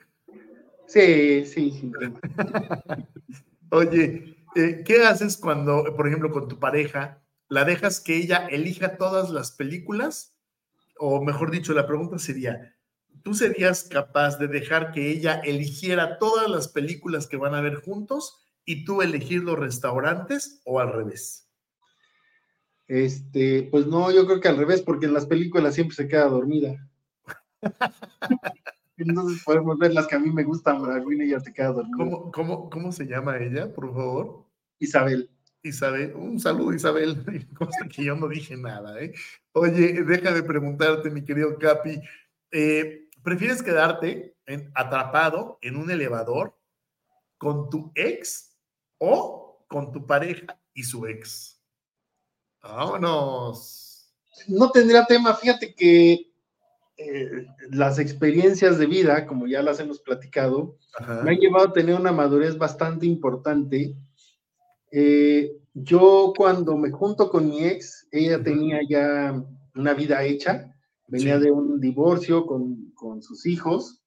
Sí, sí, sin Oye, eh, ¿qué haces cuando, por ejemplo, con tu pareja, la dejas que ella elija todas las películas? O mejor dicho, la pregunta sería, ¿tú serías capaz de dejar que ella eligiera todas las películas que van a ver juntos y tú elegir los restaurantes o al revés? Este, pues no, yo creo que al revés, porque en las películas siempre se queda dormida. Entonces podemos ver las que a mí me gustan, pero y ya se queda dormida. ¿Cómo, cómo, cómo se llama ella, por favor? Isabel. Isabel, un saludo Isabel, que yo no dije nada, ¿eh? Oye, deja de preguntarte, mi querido Capi, eh, ¿prefieres quedarte atrapado en un elevador con tu ex o con tu pareja y su ex? Vámonos. No tendría tema, fíjate que eh, las experiencias de vida, como ya las hemos platicado, me han llevado a tener una madurez bastante importante. Eh, yo cuando me junto con mi ex, ella tenía ya una vida hecha, venía de un divorcio con, con sus hijos.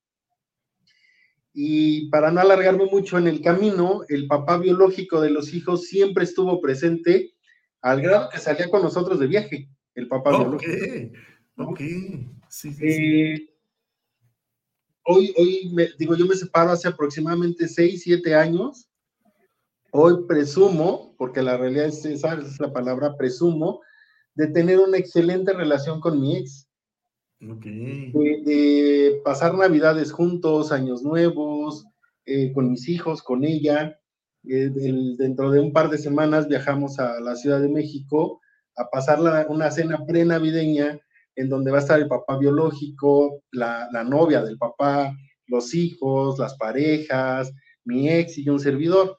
Y para no alargarme mucho en el camino, el papá biológico de los hijos siempre estuvo presente al grado que salía con nosotros de viaje, el papá Ok, ok, sí, sí, eh, Hoy, hoy me, digo, yo me separo hace aproximadamente 6, 7 años. Hoy presumo, porque la realidad es esa, es la palabra presumo, de tener una excelente relación con mi ex. Okay. De, pasar navidades juntos, años nuevos, eh, con mis hijos, con ella. Eh, dentro de un par de semanas viajamos a la Ciudad de México a pasar una cena pre-navideña en donde va a estar el papá biológico, la, novia del papá, los hijos, las parejas, mi ex y un servidor.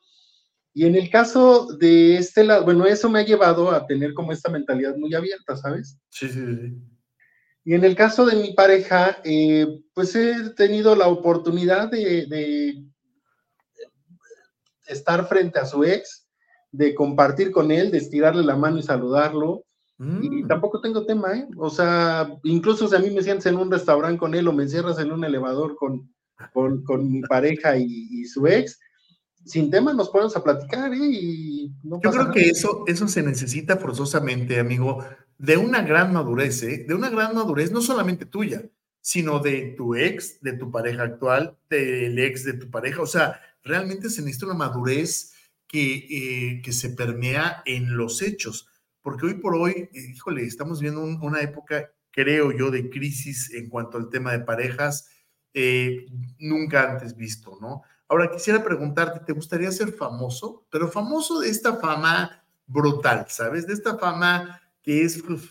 Y en el caso de este lado, bueno, eso me ha llevado a tener como esta mentalidad muy abierta, ¿sabes? Sí, sí, sí. Y en el caso de mi pareja, eh, pues he tenido la oportunidad de estar frente a su ex, de compartir con él, de estirarle la mano y saludarlo. Y Mm. tampoco tengo tema, ¿eh? O sea, incluso si a mí me sientes en un restaurante con él o me encierras en un elevador con, con, con mi pareja y, y su ex, sin tema nos ponemos a platicar, ¿eh? Y no Yo creo nada. que eso, eso se necesita forzosamente, amigo, de una gran madurez, ¿eh? De una gran madurez, no solamente tuya, sino de tu ex, de tu pareja actual, del ex de tu pareja. O sea, realmente se necesita una madurez que, eh, que se permea en los hechos. Porque hoy por hoy, eh, híjole, estamos viendo un- una época, creo yo, de crisis en cuanto al tema de parejas, eh, nunca antes visto, ¿no? Ahora quisiera preguntarte, ¿te gustaría ser famoso? Pero famoso de esta fama brutal, ¿sabes? De esta fama que es, uf,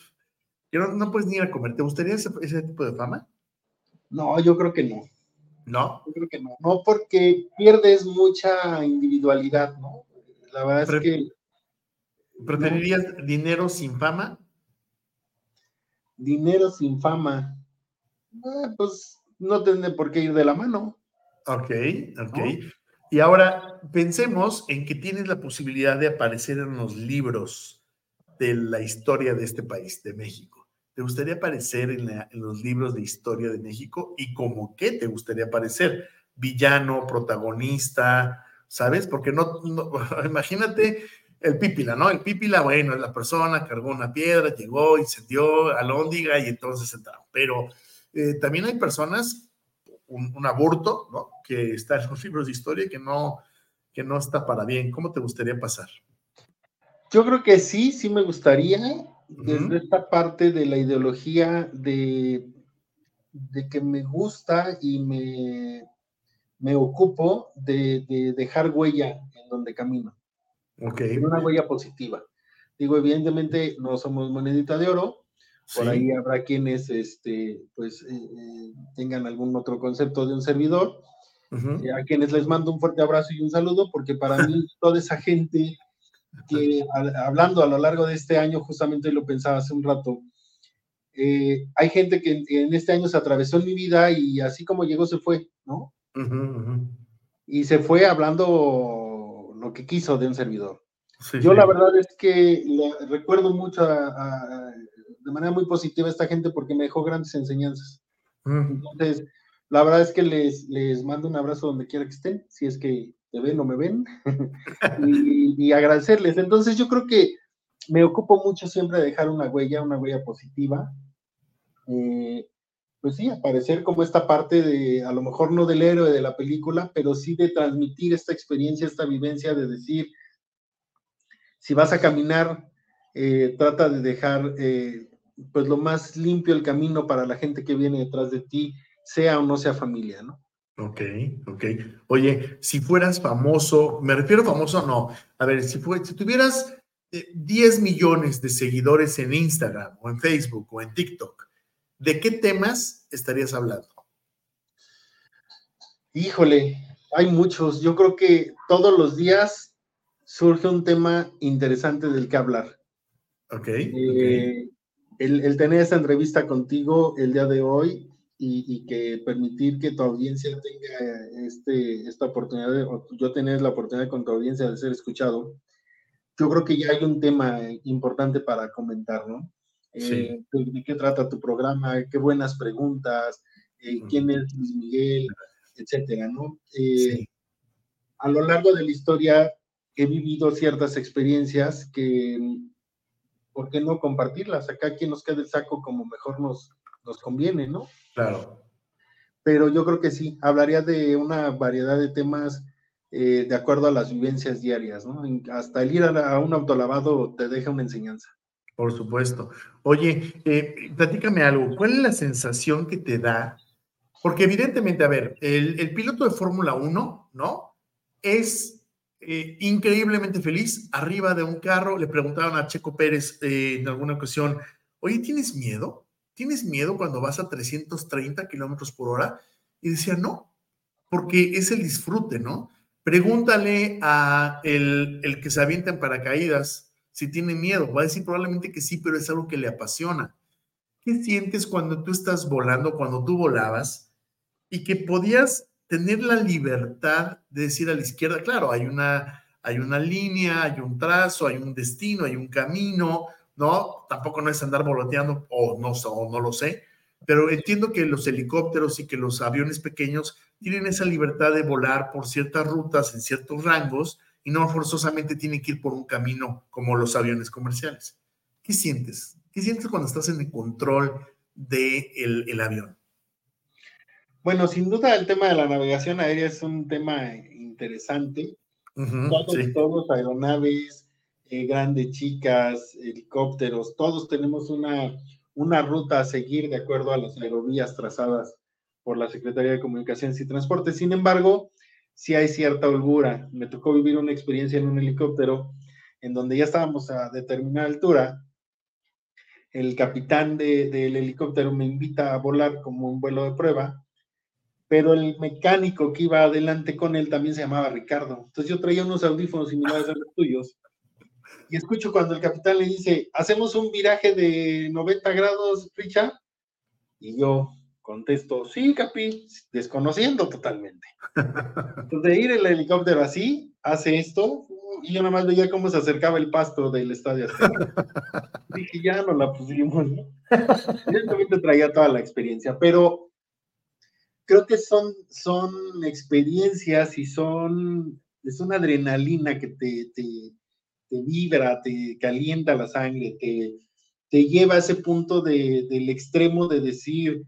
que no, puedes ni ir a comer. ¿Te gustaría ese tipo de fama? No, yo creo que no. No. Yo creo que no. No, porque pierdes mucha individualidad, ¿no? La verdad es que ¿Preferirías dinero sin fama? dinero sin fama, ah, pues no tiene por qué ir de la mano. Ok, ok. Y ahora pensemos en que tienes la posibilidad de aparecer en los libros de la historia de este país, de México. ¿Te gustaría aparecer en, la- en los libros de historia de México? ¿Y como qué te gustaría aparecer? Villano, protagonista, ¿sabes? Porque no, no- imagínate el Pípila, ¿no? El Pípila, bueno, es la persona, cargó una piedra, llegó, incendió alóndiga y entonces entraron. Pero eh, también hay personas un, un aborto, ¿no? Que está en los libros de historia que no, que no está para bien. ¿Cómo te gustaría pasar? Yo creo que sí, sí me gustaría, desde esta parte de la ideología de, de que me gusta y me, me ocupo de, de dejar huella en donde camino. Ok. Una huella positiva. Digo, evidentemente no somos monedita de oro, por Sí. ahí habrá quienes este, pues, eh, eh, tengan algún otro concepto de un servidor, eh, a quienes les mando un fuerte abrazo y un saludo, porque para mí toda esa gente que a- hablando a lo largo de este año, justamente lo pensaba hace un rato, eh, hay gente que en, en este año se atravesó en mi vida y así como llegó se fue, ¿no? Ujú. Y se fue hablando lo que quiso de un servidor. Sí, Yo sí. la verdad es que la- recuerdo mucho a- a- a- de manera muy positiva a esta gente porque me dejó grandes enseñanzas. Entonces, la verdad es que les, les mando un abrazo donde quiera que estén, si es que te ven o me ven, y, agradecerles. Entonces, yo creo que me ocupo mucho siempre de dejar una huella, una huella positiva. Eh, pues sí, aparecer como esta parte de, a lo mejor no del héroe de la película, pero sí de transmitir esta experiencia, esta vivencia de decir, si vas a caminar, eh, trata de dejar eh, pues lo más limpio el camino para la gente que viene detrás de ti, sea o no sea familia, ¿no? Ok, ok. Oye, si fueras famoso, me refiero a famoso, no. A ver, si, fue, si tuvieras eh, 10 millones de seguidores en Instagram o en Facebook o en TikTok, ¿de qué temas estarías hablando? Híjole, hay muchos. Yo creo que todos los días surge un tema interesante del que hablar. Ok. Eh, el, el tener esta entrevista contigo el día de hoy y, y que permitir que tu audiencia tenga este, esta oportunidad, de, o yo tener la oportunidad con tu audiencia de ser escuchado, yo creo que ya hay un tema importante para comentar, ¿no? Sí. Eh, de, de qué trata tu programa, qué buenas preguntas, eh, quién es Luis Miguel, etcétera, ¿no? Eh, Sí. A lo largo de la historia he vivido ciertas experiencias que, ¿por qué no compartirlas? Acá quien nos quede el saco como mejor nos, nos conviene, ¿no? Claro. Pero yo creo que sí, hablaría de una variedad de temas eh, de acuerdo a las vivencias diarias, ¿no? Hasta el ir a, un autolavado te deja una enseñanza. Por supuesto. Oye, eh, platícame algo. ¿Cuál es la sensación que te da? Porque evidentemente, a ver, el, piloto de Fórmula 1, ¿no? Es eh, increíblemente feliz arriba de un carro. Le preguntaron a Checo Pérez en alguna ocasión, oye, ¿tienes miedo? ¿Tienes miedo cuando vas a 330 kilómetros por hora? Y decía, no, porque es el disfrute, ¿no? Pregúntale a el, el que se avienta en paracaídas si tiene miedo. Va a decir probablemente que sí, pero es algo que le apasiona. ¿Qué sientes cuando tú estás volando, cuando tú volabas y que podías tener la libertad de decir a la izquierda, claro, hay una, hay una línea, hay un trazo, hay un destino, hay un camino, ¿no? Tampoco no es andar voloteando, o no, o no lo sé, pero entiendo que los helicópteros y que los aviones pequeños tienen esa libertad de volar por ciertas rutas, en ciertos rangos, y no forzosamente tienen que ir por un camino como los aviones comerciales. ¿Qué sientes? ¿Qué sientes cuando estás en el control del el avión? Bueno, sin duda el tema de la navegación aérea es un tema interesante. todos, todos, aeronaves, eh, grandes, chicas, helicópteros, todos tenemos una, una ruta a seguir de acuerdo a las aerovías trazadas por la Secretaría de Comunicaciones y Transportes. Sin embargo, sí hay cierta holgura. Me tocó vivir una experiencia en un helicóptero en donde ya estábamos a determinada altura. El capitán del helicóptero me invita a volar como un vuelo de prueba, pero el mecánico que iba adelante con él también se llamaba Ricardo. Entonces yo traía unos audífonos similares a los tuyos y escucho cuando el capitán le dice, hacemos un viraje de 90 grados, Richard. Y yo, Contesto, sí, Capi, desconociendo totalmente. Entonces, de ir el helicóptero así, hace esto, y yo nada más veía cómo se acercaba el pasto del estadio. Dije, ya no la pusimos, ¿no? Evidentemente traía toda la experiencia, pero creo que son, son experiencias y son, es una adrenalina que te, te, te vibra, te calienta la sangre, te, te lleva a ese punto de, del extremo de decir,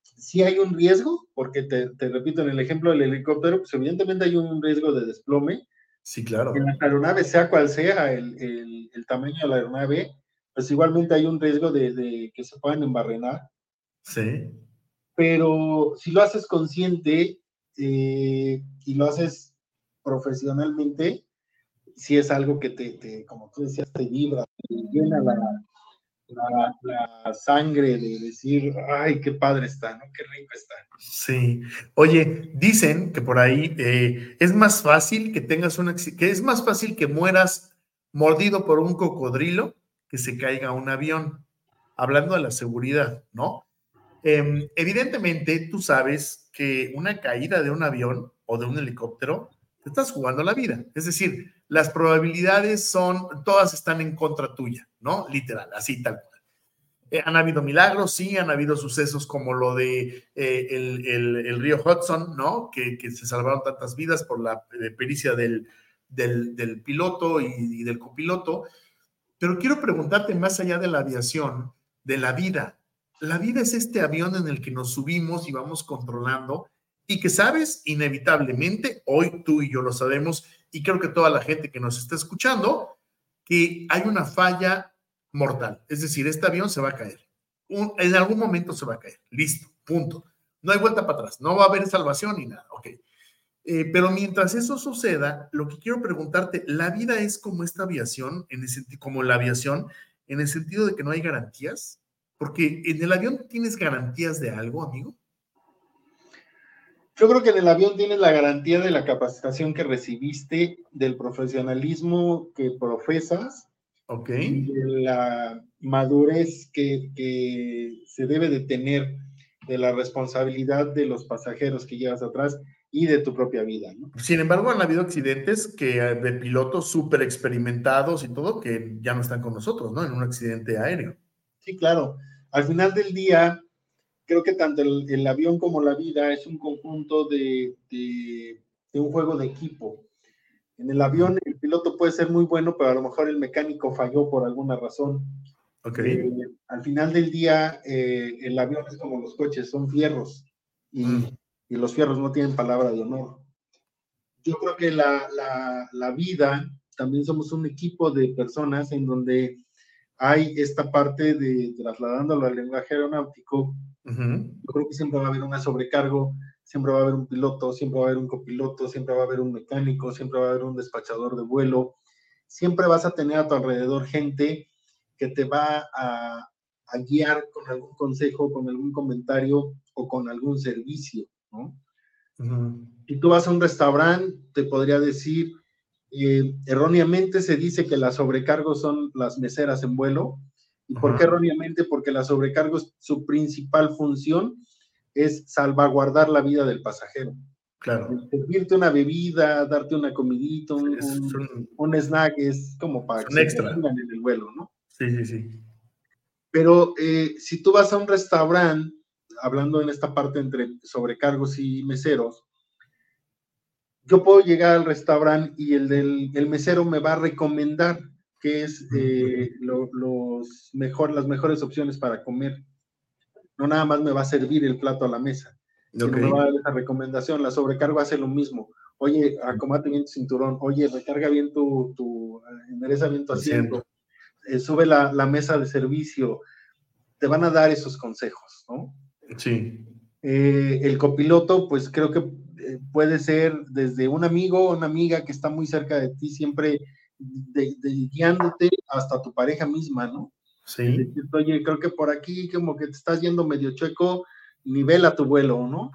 si hay un riesgo, porque te, repito, en el ejemplo del helicóptero, pues evidentemente hay un riesgo de desplome. Sí, claro. En la aeronave, sea cual sea el, tamaño de la aeronave, pues igualmente hay un riesgo de, que se puedan embarrenar. Sí. Pero si lo haces consciente eh, y lo haces profesionalmente, si es algo que te, te, como tú decías, te vibra, te llena la, la, sangre de decir, ay, qué padre está, ¿no? Qué rico está. Sí. Oye, dicen que por ahí eh, es más fácil que tengas una, que es más fácil que mueras mordido por un cocodrilo que se caiga un avión. Hablando de la seguridad, ¿no? Em, evidentemente, tú sabes que una caída de un avión o de un helicóptero, te estás jugando la vida. Es decir, las probabilidades son, todas están en contra tuya. ¿no? Literal, así tal cual. Eh, han habido milagros, sí, han habido sucesos como lo de eh, el, río Hudson, ¿no? Que, se salvaron tantas vidas por la eh, pericia del, del, piloto y, del copiloto. Pero quiero preguntarte más allá de la aviación, de la vida. La vida es este avión en el que nos subimos y vamos controlando y que sabes, inevitablemente, hoy tú y yo lo sabemos, y creo que toda la gente que nos está escuchando, que hay una falla mortal. Es decir, este avión se va a caer. en algún momento se va a caer. Listo, punto. No hay vuelta para atrás. No va a haber salvación ni nada. Ok. Eh, pero mientras eso suceda, lo que quiero preguntarte, ¿la vida es como esta aviación, en el como la aviación, en el sentido de que no hay garantías? Porque en el avión tienes garantías de algo, amigo. Yo creo que en el avión tienes la garantía de la capacitación que recibiste, del profesionalismo que profesas Ok. de la madurez que, se debe de tener de la responsabilidad de los pasajeros que llevas atrás y de tu propia vida. ¿no? Sin embargo, han habido accidentes que de pilotos súper experimentados y todo que ya no están con nosotros, ¿no? En un accidente aéreo. Sí, claro. Al final del día, creo que tanto el, avión como la vida es un conjunto de, de un juego de equipo. En el avión el piloto puede ser muy bueno, pero a lo mejor el mecánico falló por alguna razón. Okay. Eh, al final del día, eh, el avión es como los coches, son fierros y, mm. y, los fierros no tienen palabra de honor. Yo creo que la, la, la, vida, también somos un equipo de personas en donde hay esta parte de trasladándolo al lenguaje aeronáutico. Yo creo que siempre va a haber una sobrecargo siempre va a haber un piloto, siempre va a haber un copiloto, siempre va a haber un mecánico, siempre va a haber un despachador de vuelo, siempre vas a tener a tu alrededor gente que te va a, guiar con algún consejo, con algún comentario o con algún servicio, ¿no? Si tú vas a un restaurante, te podría decir, eh, erróneamente se dice que las sobrecargos son las meseras en vuelo. ¿Y por qué erróneamente? Porque las sobrecargos, su principal función es salvaguardar la vida del pasajero. Claro. Servirte una bebida, darte una comidita, un, un, un snack, es como para que extra. se en el vuelo, ¿no? Sí, sí, sí. Pero eh, si tú vas a un restaurante, hablando en esta parte entre sobrecargos y meseros, yo puedo llegar al restaurante y el del el mesero me va a recomendar qué es eh, lo- los mejor, las mejores opciones para comer. No nada más me va a servir el plato a la mesa, sino Ok. me va a dar esa recomendación. La sobrecargo hace lo mismo. Oye, acomate bien tu cinturón. Oye, recarga bien tu, tu eh, endereza bien tu asiento. Eh, sube la, la mesa de servicio. Te van a dar esos consejos, ¿no? Sí. Eh, el copiloto, pues creo que puede ser desde un amigo o una amiga que está muy cerca de ti, siempre de- de- guiándote hasta tu pareja misma, ¿no? Sí. Decir, Oye, creo que por aquí como que te estás yendo medio chueco, nivela tu vuelo, ¿no?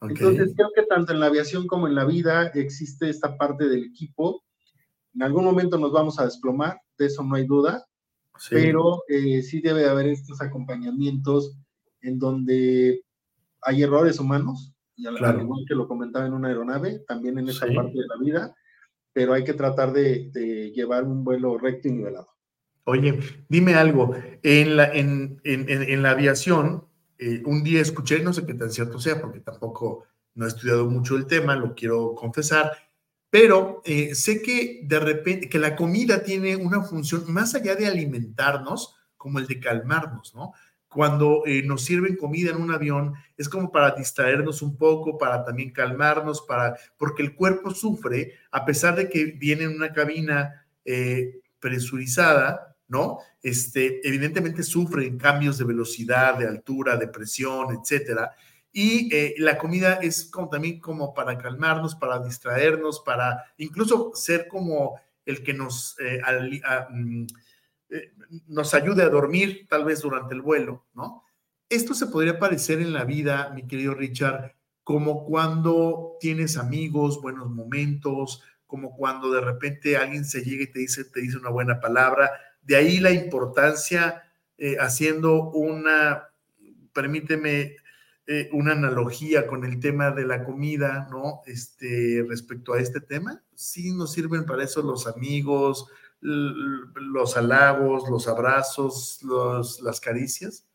Ok. Entonces creo que tanto en la aviación como en la vida existe esta parte del equipo. En algún momento nos vamos a desplomar, de eso no hay duda, Sí. pero eh, sí debe haber estos acompañamientos en donde hay errores humanos, y al, Claro. al igual que lo comentaba en una aeronave, también en esta Sí. parte de la vida, pero hay que tratar de, de llevar un vuelo recto y nivelado. Oye, dime algo. En la, en, en- en- la aviación, eh, un día escuché, no sé qué tan cierto sea, porque tampoco no he estudiado mucho el tema, lo quiero confesar, pero eh, sé que de repente, que la comida tiene una función más allá de alimentarnos, como el de calmarnos, ¿no? Cuando eh, nos sirven comida en un avión, es como para distraernos un poco, para también calmarnos, para, porque el cuerpo sufre, a pesar de que viene en una cabina eh, presurizada, ¿no? Este, evidentemente sufre en cambios de velocidad, de altura, de presión, etcétera. Y eh, la comida es como también como para calmarnos, para distraernos, para incluso ser como el que nos, mm, nos ayude a dormir tal vez durante el vuelo, ¿no? Esto se podría parecer en la vida, mi querido Richard, como cuando tienes amigos, buenos momentos, como cuando de repente alguien se llega y te dice, te dice una buena palabra. De ahí la importancia, eh, haciendo una, permíteme, eh, una analogía con el tema de la comida, ¿no? Este, respecto a este tema, sí nos sirven para eso los amigos, los halagos, los abrazos, los, las caricias.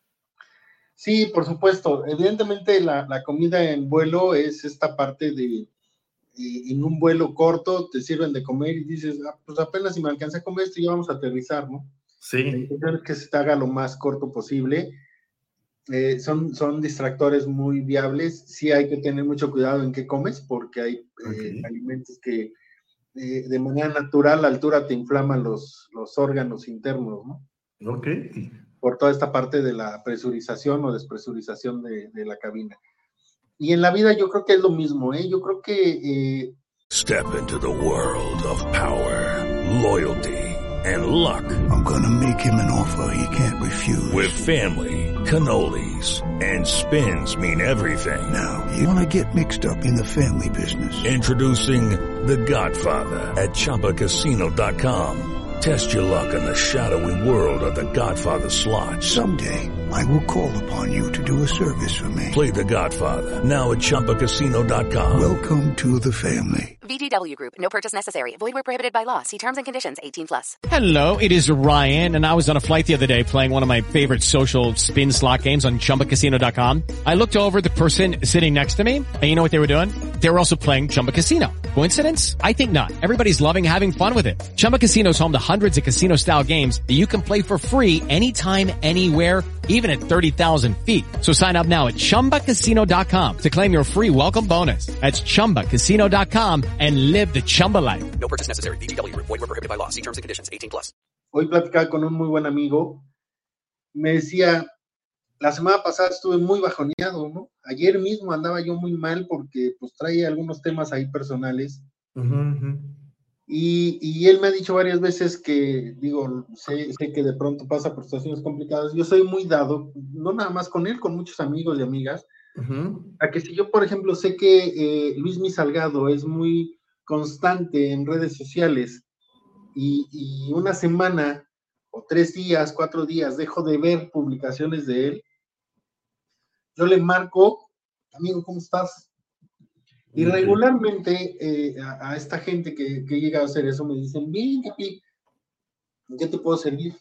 Sí, por supuesto. Evidentemente la, la comida en vuelo es esta parte de, eh, en un vuelo corto te sirven de comer y dices, "Ah, pues apenas si me alcancé a comer esto ya vamos a aterrizar, ¿no? Sí, Intentar que se te haga lo más corto posible. Eh, son, son distractores muy viables. Sí hay que tener mucho cuidado en qué comes porque hay eh, Ok. alimentos que eh, de manera natural a altura te inflaman los, los órganos internos, ¿no? ok. por toda esta parte de la presurización o despresurización de, de la cabina. Y en la vida yo creo que es lo mismo, ¿eh? Yo creo que eh, Step into the world of power, loyalty, and luck. I'm gonna make him an offer he can't refuse. With family, cannolis, and spins mean everything. Now, you wanna get mixed up in the family business. Introducing The Godfather at ChumbaCasino.com. Test your luck in the shadowy world of The Godfather slot. Someday, I will call upon you to do a service for me. Play The Godfather now at ChumbaCasino.com. Welcome to the family. VGW Group. No purchase necessary. Void where prohibited by law. See terms and conditions. 18 plus. Hello, it is Ryan, and I was on a flight the other day playing one of my favorite social spin slot games on ChumbaCasino.com. I looked over at the person sitting next to me, and you know what they were doing? They were also playing Chumba Casino. Coincidence? I think not. Everybody's loving having fun with it. Chumba Casino is home to hundreds of casino-style games that you can play for free anytime, anywhere, even at 30,000 feet. So sign up now at ChumbaCasino.com to claim your free welcome bonus. That's ChumbaCasino.com and live the Chumba life. No purchase necessary. Group. Void were prohibited by law. See terms and conditions. 18 plus. hoy platicaba con un muy buen amigo, me decía, la semana pasada estuve muy bajoneado, ¿no? Ayer mismo andaba yo muy mal porque pues trae algunos temas ahí personales Ujú, ujú. Y, y él me ha dicho varias veces que, digo, sé, sé que de pronto pasa por situaciones complicadas, yo soy muy dado, no nada más con él, con muchos amigos y amigas, Ujú. a que si yo, por ejemplo, sé que eh, Luis Mi Salgado es muy constante en redes sociales y, y una semana o tres días, cuatro días dejo de ver publicaciones de él, yo le marco, amigo, ¿cómo estás? Y regularmente eh, a, a, esta gente que, que llega a hacer eso me dicen, bien, Capi, ¿en qué te puedo servir?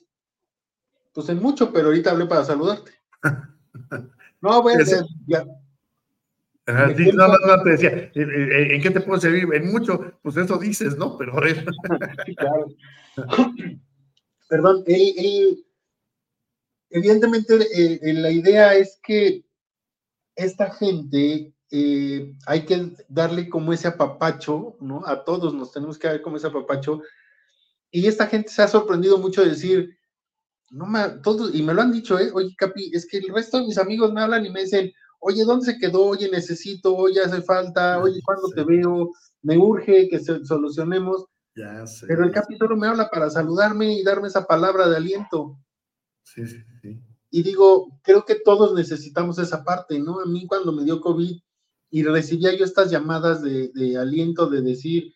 Pues en mucho, pero ahorita hablé para saludarte. no, bueno, ya. Ajá, sí, no, no, no, te decía, ¿en qué te puedo servir? En mucho, pues eso dices, ¿no? Pero sí, claro. Perdón, él, él, evidentemente eh, la idea es que esta gente eh, hay que darle como ese apapacho, ¿no? A todos nos tenemos que dar como ese apapacho. Y esta gente se ha sorprendido mucho de decir, no me, todos, y me lo han dicho, ¿eh? Oye, Capi, es que el resto de mis amigos me hablan y me dicen, oye, ¿dónde se quedó? Oye, necesito, oye, hace falta, oye, ¿cuándo te veo? Me urge que se, solucionemos. Ya sé. Pero el Capi solo me habla para saludarme y darme esa palabra de aliento. Sí, sí, sí. Y digo, creo que todos necesitamos esa parte, ¿no? A mí cuando me dio COVID y recibía yo estas llamadas de, de aliento, de decir,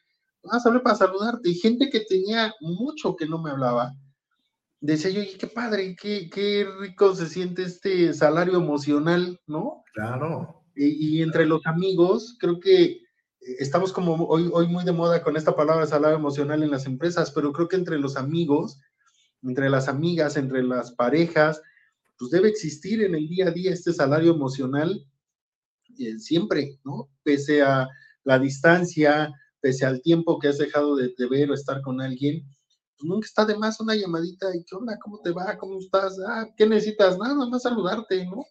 ah, solo para saludarte, y gente que tenía mucho que no me hablaba, decía yo, y qué padre, qué, qué rico se siente este salario emocional, ¿no? Claro. Y, y, entre los amigos, creo que estamos como hoy, hoy muy de moda con esta palabra salario emocional en las empresas, pero creo que entre los amigos, entre las amigas, entre las parejas, pues debe existir en el día a día este salario emocional eh, siempre, ¿no? Pese a la distancia, pese al tiempo que has dejado de, ver o estar con alguien, pues nunca está de más una llamadita y qué onda, cómo te va, cómo estás, ah, qué necesitas, nada, nada más saludarte, ¿no?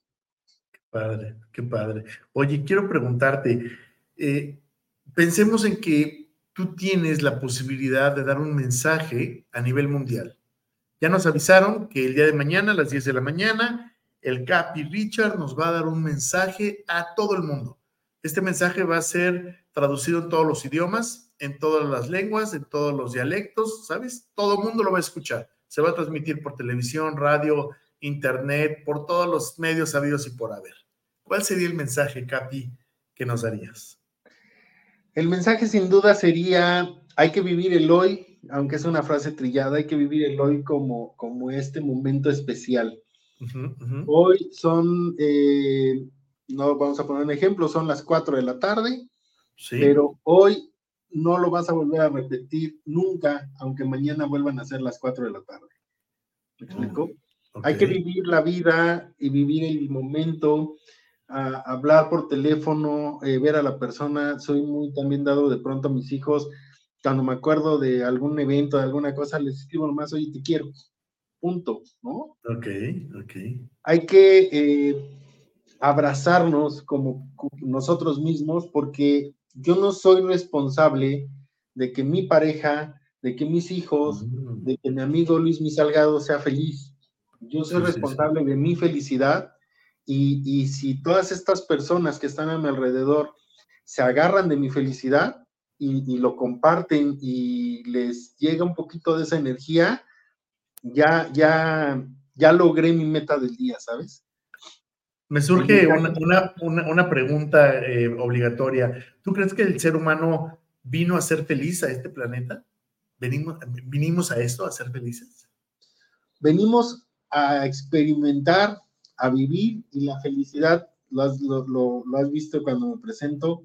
Qué padre, qué padre. Oye, quiero preguntarte, eh, pensemos en que tú tienes la posibilidad de dar un mensaje a nivel mundial. Ya nos avisaron que el día de mañana, a las 10 de la mañana, el Capi Richard nos va a dar un mensaje a todo el mundo. Este mensaje va a ser traducido en todos los idiomas, en todas las lenguas, en todos los dialectos, ¿sabes? Todo el mundo lo va a escuchar. Se va a transmitir por televisión, radio, internet, por todos los medios sabidos y por haber. ¿Cuál sería el mensaje, Capi, que nos darías? El mensaje sin duda sería, hay que vivir el hoy, aunque es una frase trillada, hay que vivir el hoy como, como este momento especial. Uh -huh, uh -huh. Hoy son, eh, no vamos a poner un ejemplo, son las 4 de la tarde, sí. pero hoy no lo vas a volver a repetir nunca, aunque mañana vuelvan a ser las 4 de la tarde. ¿Me explico? Uh, okay. Hay que vivir la vida y vivir el momento, a hablar por teléfono, eh, ver a la persona. Soy muy también dado de pronto a mis hijos, cuando me acuerdo de algún evento, de alguna cosa, les escribo nomás, oye, te quiero. Punto, ¿no? Ok, ok. Hay que eh, abrazarnos como nosotros mismos porque yo no soy responsable de que mi pareja, de que mis hijos, mm. de que mi amigo Luis Mi Salgado sea feliz. Yo soy sí, responsable sí, sí. de mi felicidad y, y, si todas estas personas que están a mi alrededor se agarran de mi felicidad y, y, lo comparten y les llega un poquito de esa energía, ya, ya, ya logré mi meta del día, ¿sabes? Me surge una, una, una, una pregunta eh, obligatoria. ¿Tú crees que el ser humano vino a ser feliz a este planeta? ¿Venimos, ¿Vinimos a esto, a ser felices? Venimos a experimentar a vivir y la felicidad, lo has, lo, lo, lo has visto cuando me presento,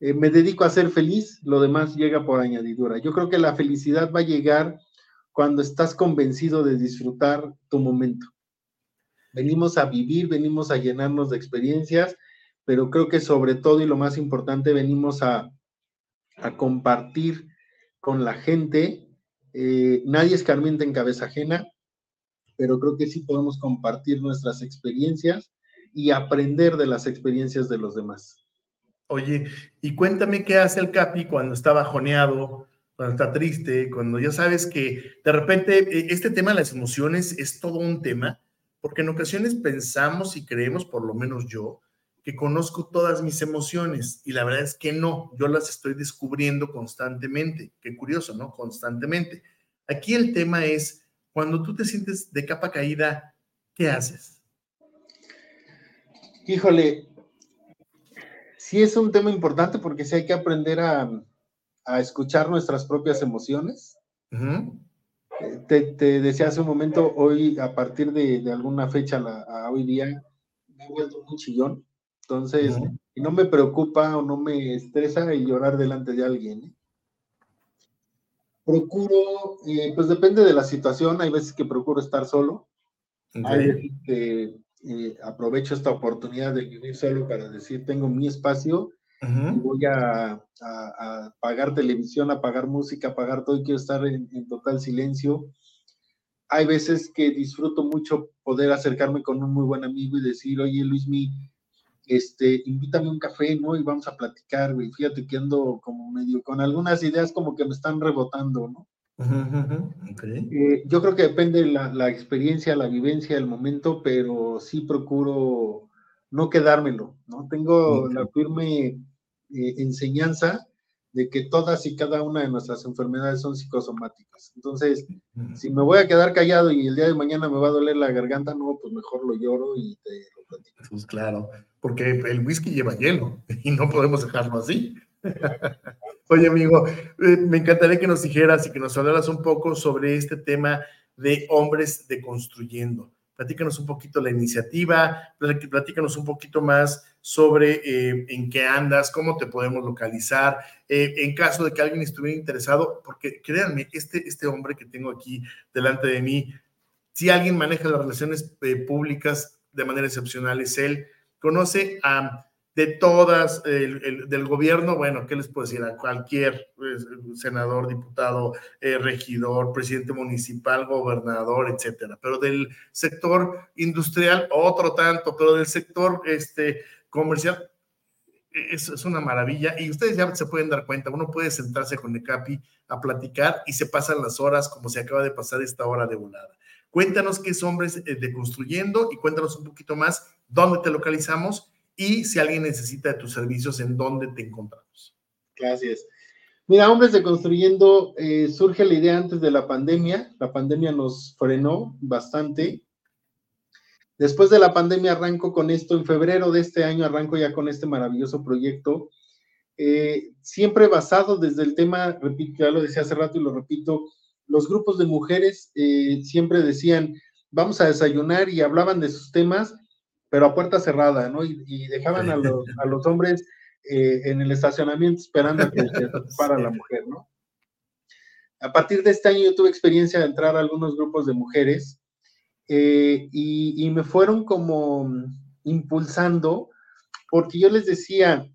eh, me dedico a ser feliz, lo demás llega por añadidura. Yo creo que la felicidad va a llegar cuando estás convencido de disfrutar tu momento. Venimos a vivir, venimos a llenarnos de experiencias, pero creo que sobre todo y lo más importante, venimos a, a compartir con la gente. Eh, nadie escarmienta en cabeza ajena, pero creo que sí podemos compartir nuestras experiencias y aprender de las experiencias de los demás. Oye, y cuéntame qué hace el Capi cuando está bajoneado, cuando está triste, cuando ya sabes que de repente eh, este tema de las emociones es todo un tema, porque en ocasiones pensamos y creemos, por lo menos yo, que conozco todas mis emociones y la verdad es que no, yo las estoy descubriendo constantemente. Qué curioso, ¿no? Constantemente. Aquí el tema es cuando tú te sientes de capa caída, ¿qué haces? Híjole, sí es un tema importante porque sí hay que aprender a, a escuchar nuestras propias emociones. Uh -huh. te, te, decía hace un momento, hoy a partir de, de alguna fecha la, a hoy día me he vuelto muy chillón. Entonces, uh -huh. y no me preocupa o no me estresa el llorar delante de alguien. ¿eh? Procuro, eh, pues depende de la situación, hay veces que procuro estar solo, hay veces que eh, aprovecho esta oportunidad de vivir solo para decir, tengo mi espacio, voy a, a, a, pagar televisión, a pagar música, a pagar todo y quiero estar en, en total silencio. Hay veces que disfruto mucho poder acercarme con un muy buen amigo y decir, oye Luis, mi, este, invítame un café, ¿no? Y vamos a platicar, güey. Fíjate que ando como medio con algunas ideas como que me están rebotando, ¿no? Okay. Eh, yo creo que depende la, la, experiencia, la vivencia, el momento, pero sí procuro no quedármelo, ¿no? Tengo okay. la firme eh, enseñanza de que todas y cada una de nuestras enfermedades son psicosomáticas. Entonces, si me voy a quedar callado y el día de mañana me va a doler la garganta, no, pues mejor lo lloro y te lo platico. Pues claro, porque el whisky lleva hielo y no podemos dejarlo así. Oye, amigo, eh, me encantaría que nos dijeras y que nos hablaras un poco sobre este tema de hombres deconstruyendo. Platícanos un poquito la iniciativa, platícanos un poquito más sobre eh, en qué andas, cómo te podemos localizar, eh, en caso de que alguien estuviera interesado, porque créanme, este, este hombre que tengo aquí delante de mí, si alguien maneja las relaciones eh, públicas de manera excepcional, es él, conoce a de todas, el, el, del gobierno, bueno, ¿qué les puedo decir? A cualquier pues, senador, diputado, eh, regidor, presidente municipal, gobernador, etcétera. Pero del sector industrial, otro tanto, pero del sector este, comercial, es, es, una maravilla. Y ustedes ya se pueden dar cuenta, uno puede sentarse con el CAPI a platicar y se pasan las horas como se acaba de pasar esta hora de volada. Cuéntanos qué es Hombres de Construyendo y cuéntanos un poquito más dónde te localizamos y si alguien necesita de tus servicios, ¿en dónde te encontramos? Gracias. Mira, Hombres de Construyendo, eh, surge la idea antes de la pandemia. La pandemia nos frenó bastante. Después de la pandemia arranco con esto. En febrero de este año arranco ya con este maravilloso proyecto. Eh, siempre basado desde el tema, repito, ya lo decía hace rato y lo repito, los grupos de mujeres eh, siempre decían, vamos a desayunar y hablaban de sus temas pero a puerta cerrada, ¿no? Y, y dejaban a los, a los hombres eh, en el estacionamiento esperando a que se para la mujer, ¿no? A partir de este año yo tuve experiencia de entrar a algunos grupos de mujeres eh, y, y, me fueron como impulsando, porque yo les decía,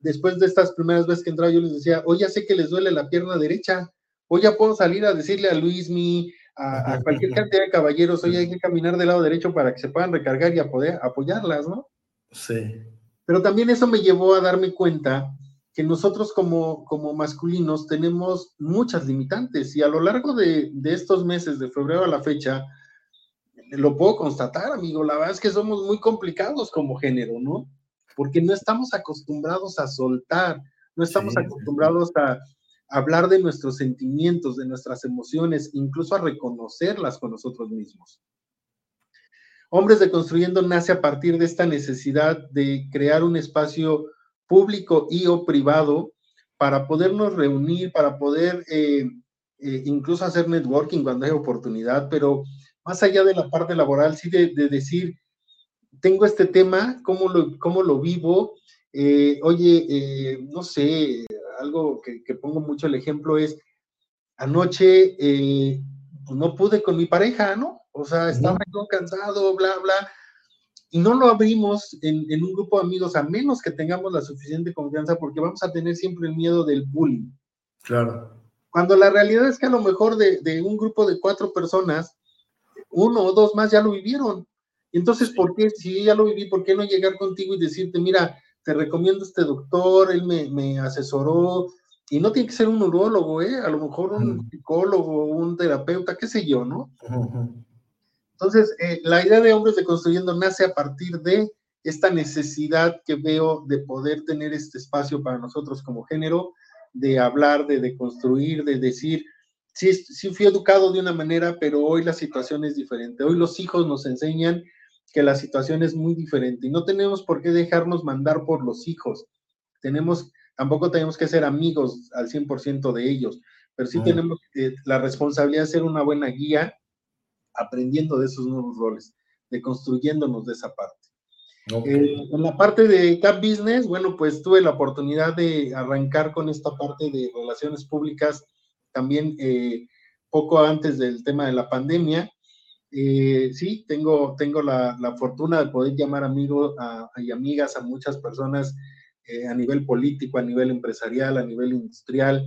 después de estas primeras veces que entraba, yo les decía, hoy ya sé que les duele la pierna derecha, hoy ya puedo salir a decirle a Luismi, a, a, cualquier cantidad de caballeros, hoy hay que caminar del lado derecho para que se puedan recargar y a poder apoyarlas, ¿no? Sí. Pero también eso me llevó a darme cuenta que nosotros como, como masculinos tenemos muchas limitantes y a lo largo de, de estos meses, de febrero a la fecha, lo puedo constatar, amigo, la verdad es que somos muy complicados como género, ¿no? Porque no estamos acostumbrados a soltar, no estamos sí, acostumbrados a hablar de nuestros sentimientos, de nuestras emociones, incluso a reconocerlas con nosotros mismos. Hombres de Construyendo nace a partir de esta necesidad de crear un espacio público y o privado para podernos reunir, para poder eh, eh, incluso hacer networking cuando hay oportunidad, pero más allá de la parte laboral, sí de, de decir, tengo este tema, ¿cómo lo, cómo lo vivo? Eh, oye, no sé, algo que, que, pongo mucho el ejemplo es, anoche eh, pues no pude con mi pareja, ¿no? O sea, estaba yo cansado, bla, bla, y no lo abrimos en, en, un grupo de amigos a menos que tengamos la suficiente confianza porque vamos a tener siempre el miedo del bullying. Claro. Cuando la realidad es que a lo mejor de, de un grupo de cuatro personas, uno o dos más ya lo vivieron. Entonces, ¿por qué, si yo ya lo viví, por qué no llegar contigo y decirte, mira, te recomiendo este doctor, él me, me, asesoró, y no tiene que ser un neurólogo, ¿eh? a lo mejor un uh -huh. psicólogo, un terapeuta, qué sé yo, ¿no? Uh -huh. Entonces, eh, la idea de Hombres de Construyendo nace a partir de esta necesidad que veo de poder tener este espacio para nosotros como género, de hablar, de, de construir, de decir, sí, sí fui educado de una manera, pero hoy la situación es diferente. Hoy los hijos nos enseñan que la situación es muy diferente y no tenemos por qué dejarnos mandar por los hijos. Tenemos, tampoco tenemos que ser amigos al 100% de ellos, pero sí -huh. tenemos eh, la responsabilidad de ser una buena guía aprendiendo de esos nuevos roles, de construyéndonos de esa parte. Eh, en la parte de Cap Business, bueno, pues tuve la oportunidad de arrancar con esta parte de relaciones públicas también eh, poco antes del tema de la pandemia. Eh, sí, tengo, tengo la, fortuna de poder llamar amigos y amigas a muchas personas a nivel político, a nivel empresarial, a nivel industrial,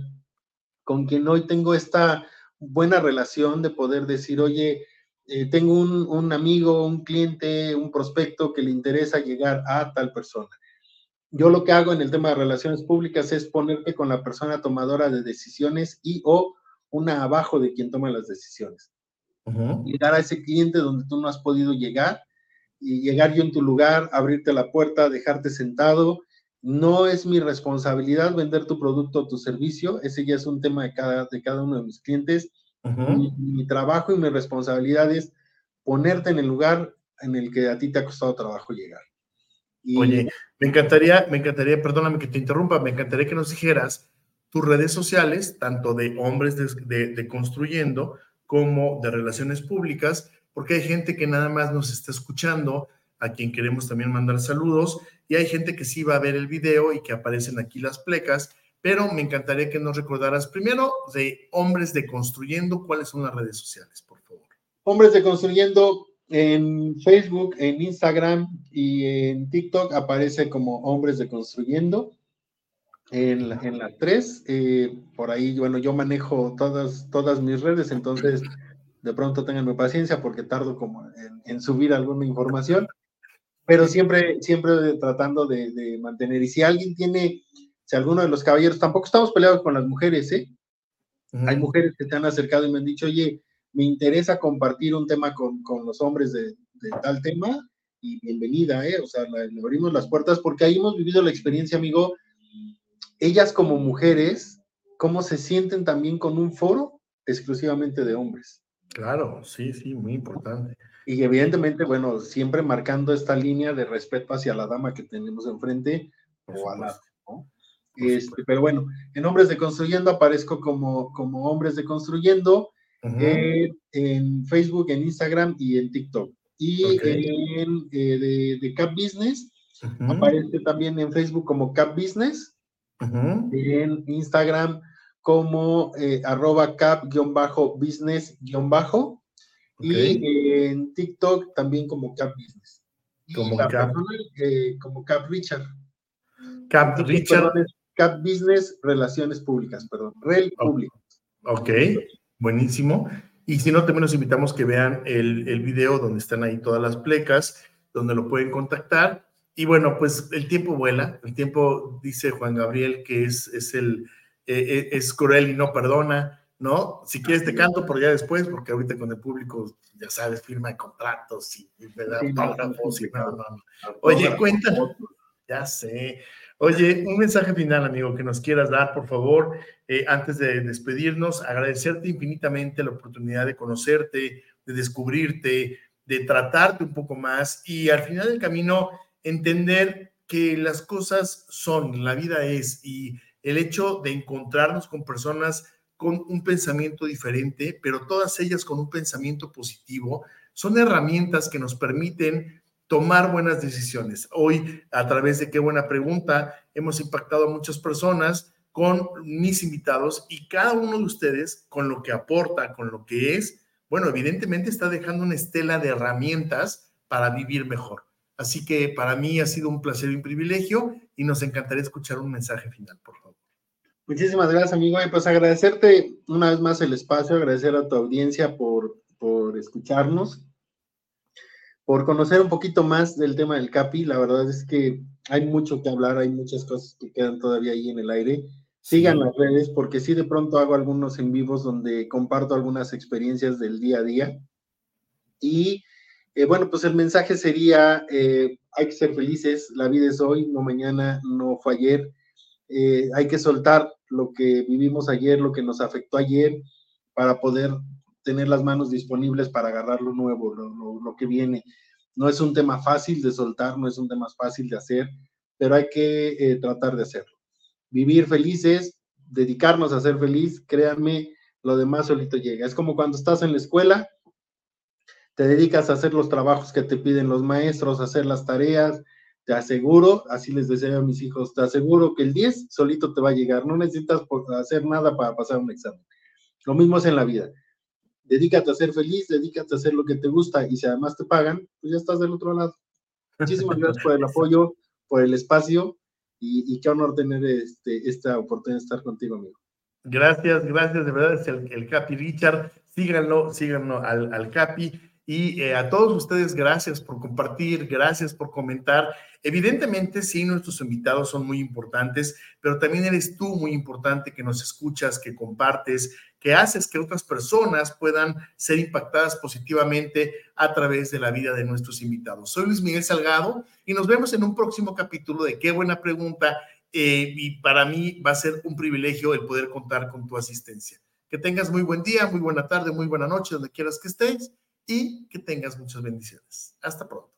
con quien hoy tengo esta buena relación de poder decir, oye, eh, tengo un, amigo, un cliente, un prospecto que le interesa llegar a tal persona. Yo lo que hago en el tema de relaciones públicas es ponerte con la persona tomadora de decisiones y o una abajo de quien toma las decisiones. Llegar a ese cliente donde tú no has podido llegar y llegar yo en tu lugar, abrirte la puerta, dejarte sentado. No es mi responsabilidad vender tu producto o tu servicio, ese ya es un tema de cada, de cada uno de mis clientes mi, trabajo y mi responsabilidad es ponerte en el lugar en el que a ti te ha costado trabajo llegar. Oye, me encantaría, me encantaría, perdóname que te interrumpa, me encantaría que nos dijeras tus redes sociales, tanto de hombres de, construyendo como de relaciones públicas, porque hay gente que nada más nos está escuchando, a quien queremos también mandar saludos, y hay gente que sí va a ver el video y que aparecen aquí las plecas, pero me encantaría que nos recordaras primero de Hombres de Construyendo, cuáles son las redes sociales, por favor. Hombres de Construyendo en Facebook, en Instagram y en TikTok aparece como Hombres de Construyendo. En, la, en las tres, eh, por ahí, bueno, yo manejo todas, todas mis redes, entonces de pronto tenganme paciencia porque tardo como en, subir alguna información, pero siempre, siempre tratando de, de mantener. Y si alguien tiene si alguno de los caballeros, tampoco estamos peleados con las mujeres, ¿eh? Hay mujeres que se han acercado y me han dicho, oye, me interesa compartir un tema con, los hombres de, tal tema y bienvenida, ¿eh? O sea, le abrimos las puertas porque ahí hemos vivido la experiencia, amigo. Ellas como mujeres, cómo se sienten también con un foro exclusivamente de hombres. Claro, sí, sí, muy importante. Y evidentemente, bueno, siempre marcando esta línea de respeto hacia la dama que tenemos enfrente o a la, este, pero bueno, en Hombres de Construyendo aparezco como, como Hombres de Construyendo eh, en Facebook, en Instagram y en TikTok. Y en, eh, de, Cap Business aparece también en Facebook como Cap Business, en Instagram como eh, arroba cap-business-bajo y en TikTok también como Cap Business. Como Cap. como Cap Richard. Cap Richard. Cap Business Relaciones Públicas, perdón, Rel Público. Ok, buenísimo. Y si no, también los invitamos que vean el, el, video donde están ahí todas las plecas, donde lo pueden contactar. Y bueno, pues el tiempo vuela, el tiempo, dice Juan Gabriel, que es, es, el, eh, eh, es cruel y no perdona, ¿no? Si quieres te canto por ya después, porque ahorita con el público, ya sabes, firma de contratos y, me da autógrafos y no, no. Oye, cuéntanos, ya sé. Oye, un mensaje final, amigo, que nos quieras dar, por favor, eh, antes de despedirnos, agradecerte infinitamente la oportunidad de conocerte, de descubrirte, de tratarte un poco más y al final del camino entender que las cosas son, la vida es y el hecho de encontrarnos con personas con un pensamiento diferente, pero todas ellas con un pensamiento positivo, son herramientas que nos permiten tomar buenas decisiones. Hoy, a través de qué buena pregunta, hemos impactado a muchas personas con mis invitados y cada uno de ustedes, con lo que aporta, con lo que es, bueno, evidentemente está dejando una estela de herramientas para vivir mejor. Así que para mí ha sido un placer y un privilegio y nos encantaría escuchar un mensaje final, por favor. Muchísimas gracias, amigo. Y pues agradecerte una vez más el espacio, agradecer a tu audiencia por, por escucharnos por conocer un poquito más del tema del CAPI. La verdad es que hay mucho que hablar, hay muchas cosas que quedan todavía ahí en el aire. Sigan las redes porque sí de pronto hago algunos en vivos donde comparto algunas experiencias del día a día. Y eh, bueno, pues el mensaje sería, eh, hay que ser felices, la vida es hoy, no mañana, no fue ayer. Eh, hay que soltar lo que vivimos ayer, lo que nos afectó ayer, para poder tener las manos disponibles para agarrar lo nuevo, lo, que viene. No es un tema fácil de soltar, no es un tema fácil de hacer, pero hay que tratar de hacerlo. Vivir felices, dedicarnos a ser feliz, créanme, lo demás solito llega. Es como cuando estás en la escuela, te dedicas a hacer los trabajos que te piden los maestros, a hacer las tareas, te aseguro, así les decía a mis hijos, te aseguro que el 10 solito te va a llegar, no necesitas hacer nada para pasar un examen. Lo mismo es en la vida. Dedícate a ser feliz, dedícate a hacer lo que te gusta y si además te pagan, pues ya estás del otro lado. Muchísimas gracias por el apoyo, por el espacio y, qué honor tener este, esta oportunidad de estar contigo, amigo. Gracias, gracias, de verdad es el, el Capi Richard. Síganlo, síganlo al, al Capi. Y eh, a todos ustedes, gracias por compartir, gracias por comentar. Evidentemente, sí, nuestros invitados son muy importantes, pero también eres tú muy importante que nos escuchas, que compartes, que haces que otras personas puedan ser impactadas positivamente a través de la vida de nuestros invitados. Soy Luis Miguel Salgado y nos vemos en un próximo capítulo de Qué buena pregunta. Eh, y para mí va a ser un privilegio el poder contar con tu asistencia. Que tengas muy buen día, muy buena tarde, muy buena noche, donde quieras que estés y que tengas muchas bendiciones. Hasta pronto.